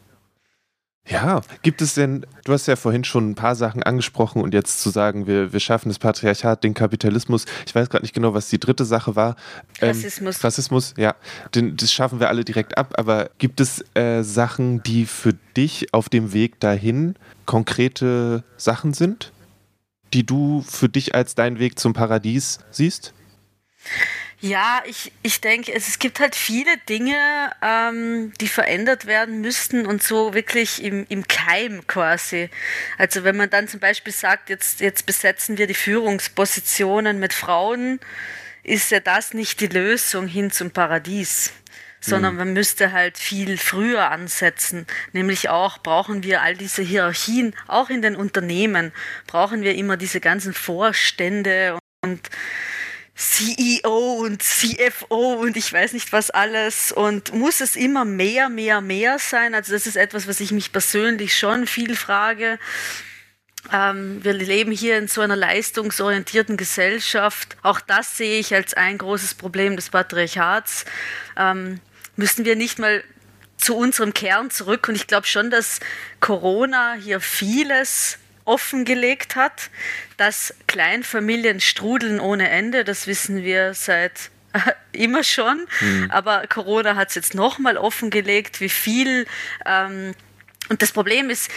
Ja, gibt es denn, du hast ja vorhin schon ein paar Sachen angesprochen und jetzt zu sagen, wir, wir schaffen das Patriarchat, den Kapitalismus, ich weiß gerade nicht genau, was die dritte Sache war. Ähm, Rassismus. Rassismus, ja, den, das schaffen wir alle direkt ab, aber gibt es äh, Sachen, die für dich auf dem Weg dahin konkrete Sachen sind, die du für dich als deinen Weg zum Paradies siehst? Ja, ich, ich denke, es, es gibt halt viele Dinge, ähm, die verändert werden müssten und so wirklich im, im Keim quasi. Also wenn man dann zum Beispiel sagt, jetzt, jetzt besetzen wir die Führungspositionen mit Frauen, ist ja das nicht die Lösung hin zum Paradies sondern mhm. man müsste halt viel früher ansetzen. Nämlich auch brauchen wir all diese Hierarchien, auch in den Unternehmen, brauchen wir immer diese ganzen Vorstände und CEO und CFO und ich weiß nicht was alles und muss es immer mehr, mehr, mehr sein? Also das ist etwas, was ich mich persönlich schon viel frage. Ähm, wir leben hier in so einer leistungsorientierten Gesellschaft. Auch das sehe ich als ein großes Problem des Patriarchats. Ähm, müssen wir nicht mal zu unserem Kern zurück? Und ich glaube schon, dass Corona hier vieles offengelegt hat, dass Kleinfamilien strudeln ohne Ende, das wissen wir seit immer schon, mhm. aber Corona hat es jetzt nochmal offengelegt, wie viel. Ähm, und das Problem ist,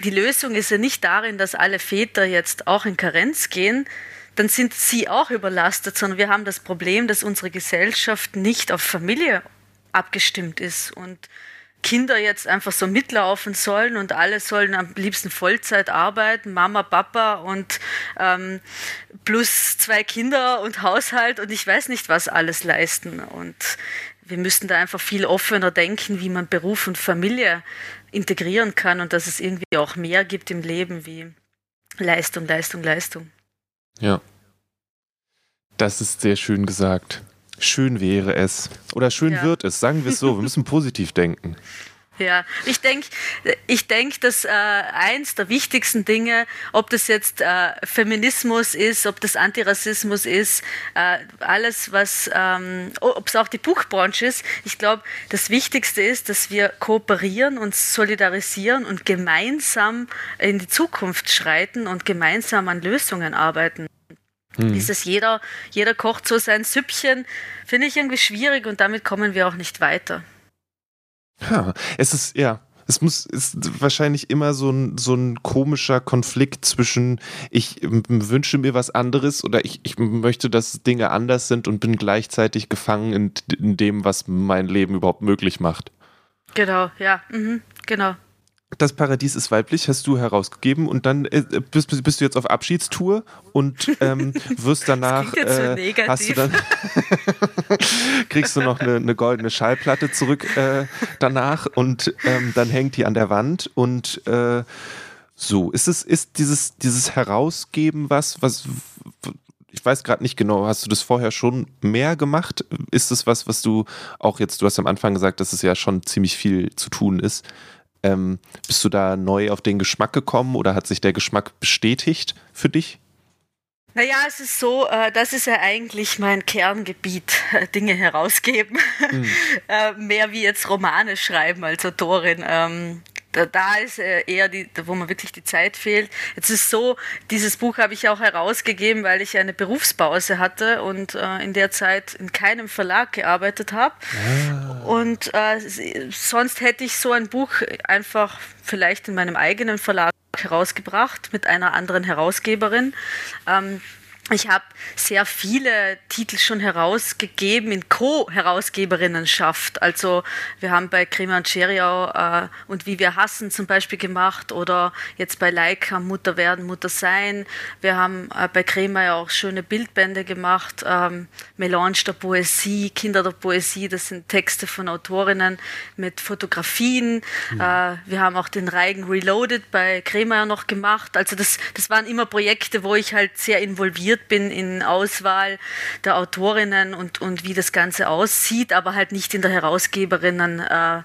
die Lösung ist ja nicht darin, dass alle Väter jetzt auch in Karenz gehen, dann sind sie auch überlastet, sondern wir haben das Problem, dass unsere Gesellschaft nicht auf Familie abgestimmt ist und Kinder jetzt einfach so mitlaufen sollen und alle sollen am liebsten Vollzeit arbeiten, Mama, Papa und ähm, plus zwei Kinder und Haushalt und ich weiß nicht was alles leisten. Und wir müssten da einfach viel offener denken, wie man Beruf und Familie integrieren kann und dass es irgendwie auch mehr gibt im Leben wie Leistung, Leistung, Leistung. Ja. Das ist sehr schön gesagt. Schön wäre es. Oder schön ja. wird es, sagen wir es so. Wir müssen positiv denken. Ja, ich denke, ich denk, dass äh, eins der wichtigsten Dinge, ob das jetzt äh, Feminismus ist, ob das Antirassismus ist, äh, alles, was, ähm, ob es auch die Buchbranche ist, ich glaube, das Wichtigste ist, dass wir kooperieren, uns solidarisieren und gemeinsam in die Zukunft schreiten und gemeinsam an Lösungen arbeiten. Hm. Dieses jeder, jeder kocht so sein Süppchen, finde ich irgendwie schwierig und damit kommen wir auch nicht weiter. Ja, es ist, ja, es muss, ist wahrscheinlich immer so ein, so ein komischer Konflikt zwischen, ich wünsche mir was anderes oder ich, ich möchte, dass Dinge anders sind und bin gleichzeitig gefangen in, in dem, was mein Leben überhaupt möglich macht. Genau, ja, mhm, genau. Das Paradies ist weiblich, hast du herausgegeben und dann äh, bist, bist, du jetzt auf Abschiedstour und ähm, wirst danach äh, hast du dann kriegst du noch eine, eine goldene Schallplatte zurück äh, danach und ähm, dann hängt die an der Wand und äh, so ist es ist dieses dieses Herausgeben was was ich weiß gerade nicht genau, hast du das vorher schon mehr gemacht? Ist es was, was du auch jetzt, du hast am Anfang gesagt, dass es ja schon ziemlich viel zu tun ist. Ähm, bist du da neu auf den Geschmack gekommen oder hat sich der Geschmack bestätigt für dich? Naja, es ist so, äh, das ist ja eigentlich mein Kerngebiet, äh, Dinge herausgeben. Mhm. äh, mehr wie jetzt Romane schreiben als Autorin. Ähm, da, da ist äh, eher die, wo man wirklich die Zeit fehlt. Jetzt ist so, dieses Buch habe ich auch herausgegeben, weil ich eine Berufspause hatte und äh, in der Zeit in keinem Verlag gearbeitet habe. Ah. Und äh, sonst hätte ich so ein Buch einfach vielleicht in meinem eigenen Verlag herausgebracht mit einer anderen Herausgeberin. Ähm, ich habe sehr viele Titel schon herausgegeben in Co-Herausgeberinnenschaft. Also wir haben bei Krima und Scheriau äh, und Wie wir hassen zum Beispiel gemacht oder jetzt bei Leica Mutter werden, Mutter sein. Wir haben äh, bei Krema ja auch schöne Bildbände gemacht, ähm, Melange der Poesie, Kinder der Poesie, das sind Texte von Autorinnen mit Fotografien. Mhm. Äh, wir haben auch den Reigen Reloaded bei Krema ja noch gemacht. Also das, das waren immer Projekte, wo ich halt sehr involviert involviert bin in Auswahl der Autorinnen und, und wie das Ganze aussieht, aber halt nicht in der Herausgeberinnen. Äh.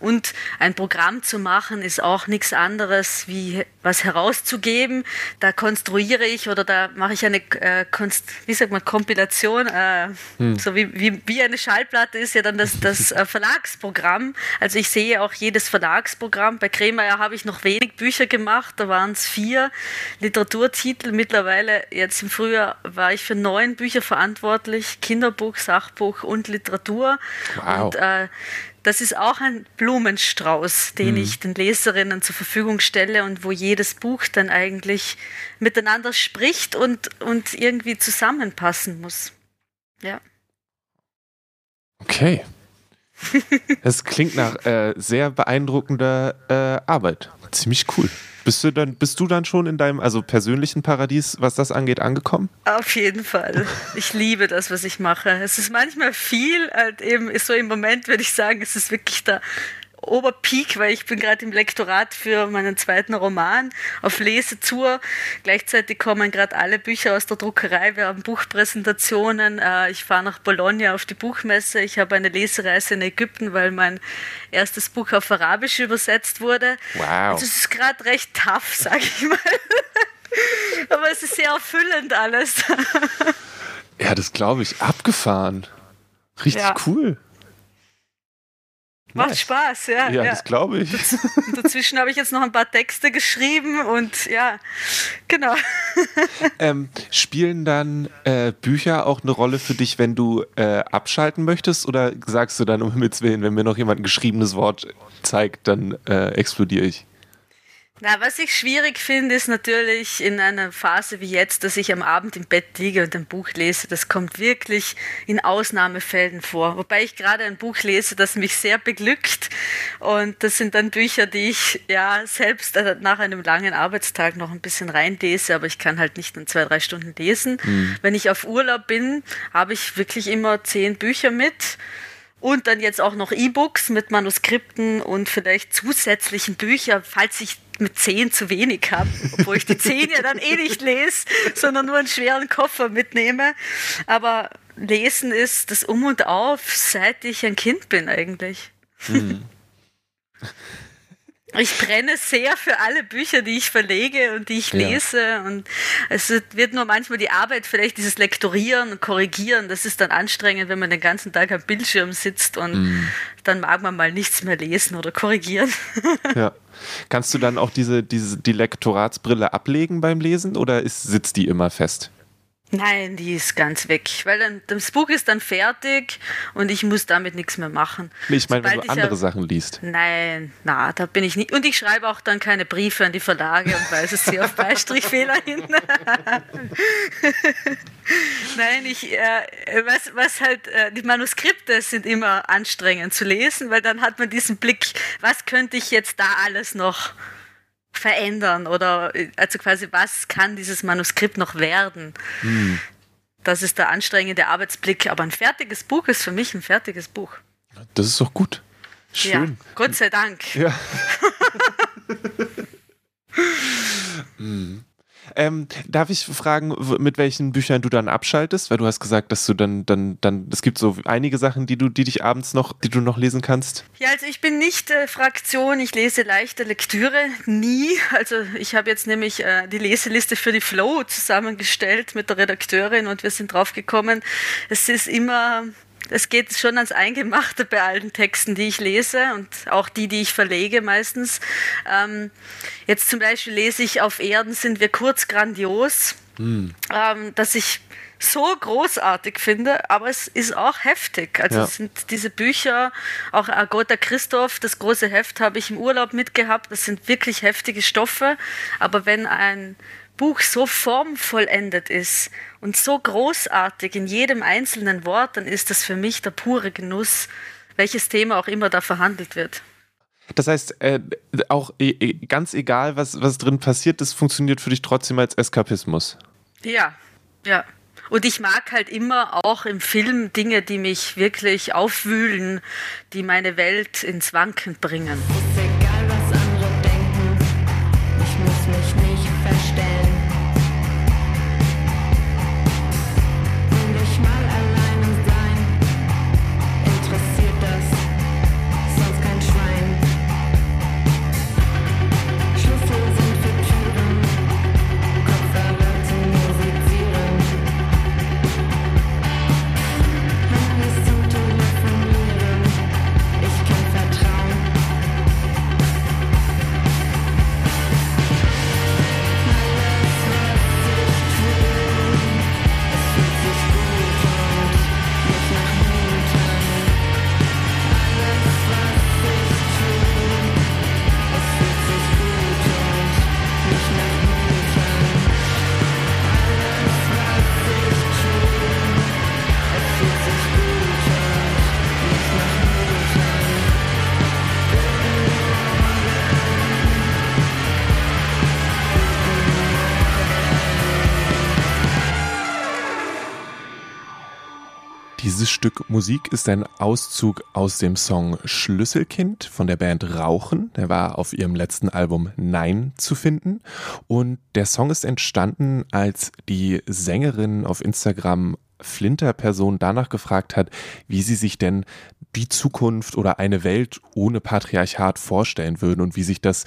Und ein Programm zu machen ist auch nichts anderes wie was herauszugeben. Da konstruiere ich oder da mache ich eine, äh, Konst, wie sagt man, Kompilation, äh, hm. so wie, wie, wie eine Schallplatte ist ja dann das, das äh, Verlagsprogramm. Also ich sehe auch jedes Verlagsprogramm. Bei Kremeyer habe ich noch wenig Bücher gemacht, da waren es vier Literaturtitel. Mittlerweile, jetzt im Frühjahr, war ich für neun Bücher verantwortlich, Kinderbuch, Sachbuch und Literatur. Wow. Und äh, das ist auch ein Blumenstrauß, den mhm. ich den Leserinnen zur Verfügung stelle und wo jedes Buch dann eigentlich miteinander spricht und, und irgendwie zusammenpassen muss. Ja. Okay. Das klingt nach äh, sehr beeindruckender äh, Arbeit. Ziemlich cool. Bist du dann, bist du dann schon in deinem also persönlichen Paradies, was das angeht, angekommen? Auf jeden Fall. Ich liebe das, was ich mache. Es ist manchmal viel, halt eben ist so im Moment würde ich sagen, es ist wirklich da Oberpeak, weil ich bin gerade im Lektorat für meinen zweiten Roman auf Lesetour. Gleichzeitig kommen gerade alle Bücher aus der Druckerei. Wir haben Buchpräsentationen. Äh, ich fahre nach Bologna auf die Buchmesse. Ich habe eine Lesereise in Ägypten, weil mein erstes Buch auf Arabisch übersetzt wurde. Wow. Also es ist gerade recht tough, sage ich mal. Aber es ist sehr erfüllend alles. Ja, das glaube ich. Abgefahren. Richtig Ja. cool. Macht Nice. Spaß, ja. Ja, ja. das glaube ich. Und dazwischen habe ich jetzt noch ein paar Texte geschrieben und ja, genau. ähm, spielen dann äh, Bücher auch eine Rolle für dich, wenn du äh, abschalten möchtest? Oder sagst du dann, um Himmels Willen, wenn mir noch jemand ein geschriebenes Wort zeigt, dann äh, explodiere ich? Na, was ich schwierig finde, ist natürlich in einer Phase wie jetzt, dass ich am Abend im Bett liege und ein Buch lese. Das kommt wirklich in Ausnahmefällen vor. Wobei ich gerade ein Buch lese, das mich sehr beglückt. Und das sind dann Bücher, die ich ja selbst äh, nach einem langen Arbeitstag noch ein bisschen reinlese, aber ich kann halt nicht in zwei, drei Stunden lesen. Wenn ich auf Urlaub bin, habe ich wirklich immer zehn Bücher mit. Und dann jetzt auch noch E-Books mit Manuskripten und vielleicht zusätzlichen Büchern, falls ich mit zehn zu wenig habe, obwohl ich die zehn ja dann eh nicht lese, sondern nur einen schweren Koffer mitnehme. Aber Lesen ist das Um und Auf, seit ich ein Kind bin eigentlich. Ich brenne sehr für alle Bücher, die ich verlege und die ich Ja. lese. Und es wird nur manchmal die Arbeit, vielleicht dieses Lektorieren und Korrigieren, das ist dann anstrengend, wenn man den ganzen Tag am Bildschirm sitzt und dann mag man mal nichts mehr lesen oder korrigieren. Ja. Kannst du dann auch diese, diese die Lektoratsbrille ablegen beim Lesen oder ist, sitzt die immer fest? Nein, die ist ganz weg, weil dann das Buch ist dann fertig und ich muss damit nichts mehr machen. Ich meine, wenn Sobald du ich andere ja- Sachen liest. Nein, na, da bin ich nicht. Und ich schreibe auch dann keine Briefe an die Verlage und weise sie auf Beistrichfehler hin. Nein, ich, äh, was, was halt, äh, die Manuskripte sind immer anstrengend zu lesen, weil dann hat man diesen Blick, was könnte ich jetzt da alles noch verändern oder, also quasi, was kann dieses Manuskript noch werden? Das ist der anstrengende Arbeitsblick, aber ein fertiges Buch ist für mich ein fertiges Buch. Das ist doch gut. Schön. Ja, Gott sei Dank. Ja. Hm. Ähm, darf ich fragen, mit welchen Büchern du dann abschaltest? Weil du hast gesagt, dass du dann, dann, dann, es gibt so einige Sachen, die du, die dich abends noch, die du noch lesen kannst. Ja, also ich bin nicht äh, Fraktion, ich lese leichte Lektüre, nie. Also ich habe jetzt nämlich äh, die Leseliste für die Flow zusammengestellt mit der Redakteurin und wir sind draufgekommen, es ist immer, es geht schon ans Eingemachte bei allen Texten, die ich lese und auch die, die ich verlege meistens. Ähm, jetzt zum Beispiel lese ich Auf Erden sind wir kurz grandios, ähm, dass ich so großartig finde, aber es ist auch heftig. Also Ja. es sind diese Bücher, auch Agota Christoph, das große Heft habe ich im Urlaub mitgehabt. Das sind wirklich heftige Stoffe. Aber wenn ein Buch so formvollendet ist und so großartig in jedem einzelnen Wort, dann ist das für mich der pure Genuss, welches Thema auch immer da verhandelt wird. Das heißt, äh, auch e ganz egal, was, was drin passiert, das funktioniert für dich trotzdem als Eskapismus. Ja, ja. Und ich mag halt immer auch im Film Dinge, die mich wirklich aufwühlen, die meine Welt ins Wanken bringen. Stück Musik ist ein Auszug aus dem Song Schlüsselkind von der Band Rauchen. Der war auf ihrem letzten Album Nein zu finden. Und der Song ist entstanden, als die Sängerin auf Instagram Flinter-Person danach gefragt hat, wie sie sich denn die Zukunft oder eine Welt ohne Patriarchat vorstellen würden und wie sich das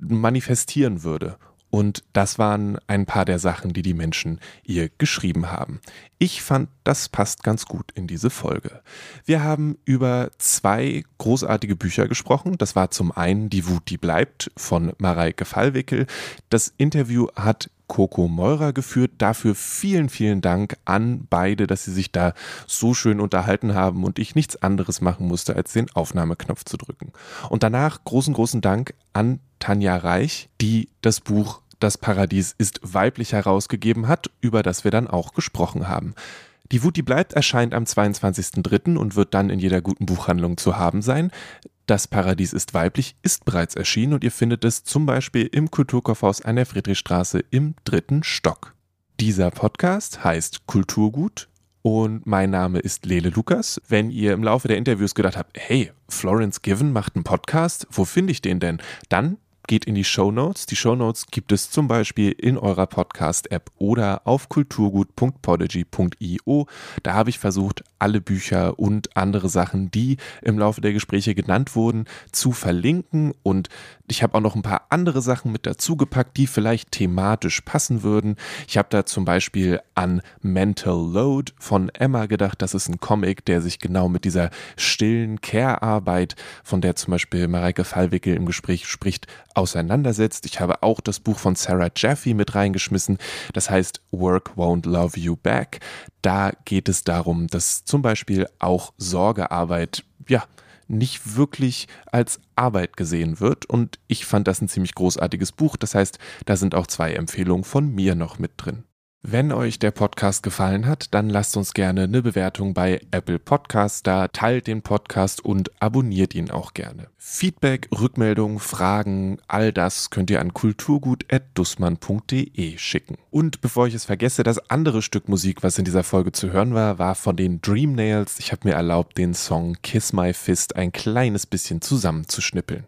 manifestieren würde. Und das waren ein paar der Sachen, die die Menschen ihr geschrieben haben. Ich fand, das passt ganz gut in diese Folge. Wir haben über zwei großartige Bücher gesprochen. Das war zum einen Die Wut, die bleibt von Mareike Fallwickel. Das Interview hat Coco Meurer geführt. Dafür vielen, vielen Dank an beide, dass sie sich da so schön unterhalten haben und ich nichts anderes machen musste, als den Aufnahmeknopf zu drücken. Und danach großen, großen Dank an Tanja Reich, die das Buch das Paradies ist weiblich herausgegeben hat, über das wir dann auch gesprochen haben. Die Wut, die bleibt, erscheint am 22.03. und wird dann in jeder guten Buchhandlung zu haben sein. Das Paradies ist weiblich ist bereits erschienen und ihr findet es zum Beispiel im Kulturkaufhaus an der Friedrichstraße im dritten Stock. Dieser Podcast heißt Kulturgut und mein Name ist Lele Lukas. Wenn ihr im Laufe der Interviews gedacht habt, hey, Florence Given macht einen Podcast, wo finde ich den denn? Dann geht in die Show Notes. Die Show Notes gibt es zum Beispiel in eurer Podcast-App oder auf kulturgut.podigy.io. Da habe ich versucht, alle Bücher und andere Sachen, die im Laufe der Gespräche genannt wurden, zu verlinken. Und ich habe auch noch ein paar andere Sachen mit dazu gepackt, die vielleicht thematisch passen würden. Ich habe da zum Beispiel an Mental Load von Emma gedacht. Das ist ein Comic, der sich genau mit dieser stillen Care-Arbeit, von der zum Beispiel Mareike Fallwickel im Gespräch spricht, auseinandersetzt. Ich habe auch das Buch von Sarah Jaffe mit reingeschmissen. Das heißt Work Won't Love You Back. Da geht es darum, dass zum Beispiel auch Sorgearbeit, ja, nicht wirklich als Arbeit gesehen wird. Und ich fand das ein ziemlich großartiges Buch. Das heißt, da sind auch zwei Empfehlungen von mir noch mit drin. Wenn euch der Podcast gefallen hat, dann lasst uns gerne eine Bewertung bei Apple Podcasts da, teilt den Podcast und abonniert ihn auch gerne. Feedback, Rückmeldungen, Fragen, all das könnt ihr an kulturgut.dussmann.de schicken. Und bevor ich es vergesse, das andere Stück Musik, was in dieser Folge zu hören war, war von den Dream Nails. Ich habe mir erlaubt, den Song Kiss My Fist ein kleines bisschen zusammenzuschnippeln.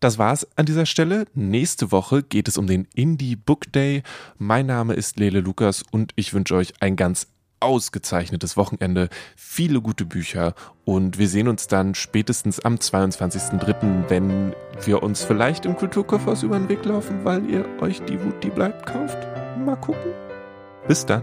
Das war's an dieser Stelle. Nächste Woche geht es um den Indie Book Day. Mein Name ist Lele Lukas und ich wünsche euch ein ganz ausgezeichnetes Wochenende, viele gute Bücher und wir sehen uns dann spätestens am 22.03., wenn wir uns vielleicht im Kulturkaufhaus über den Weg laufen, weil ihr euch die Wut, die bleibt, kauft. Mal gucken. Bis dann.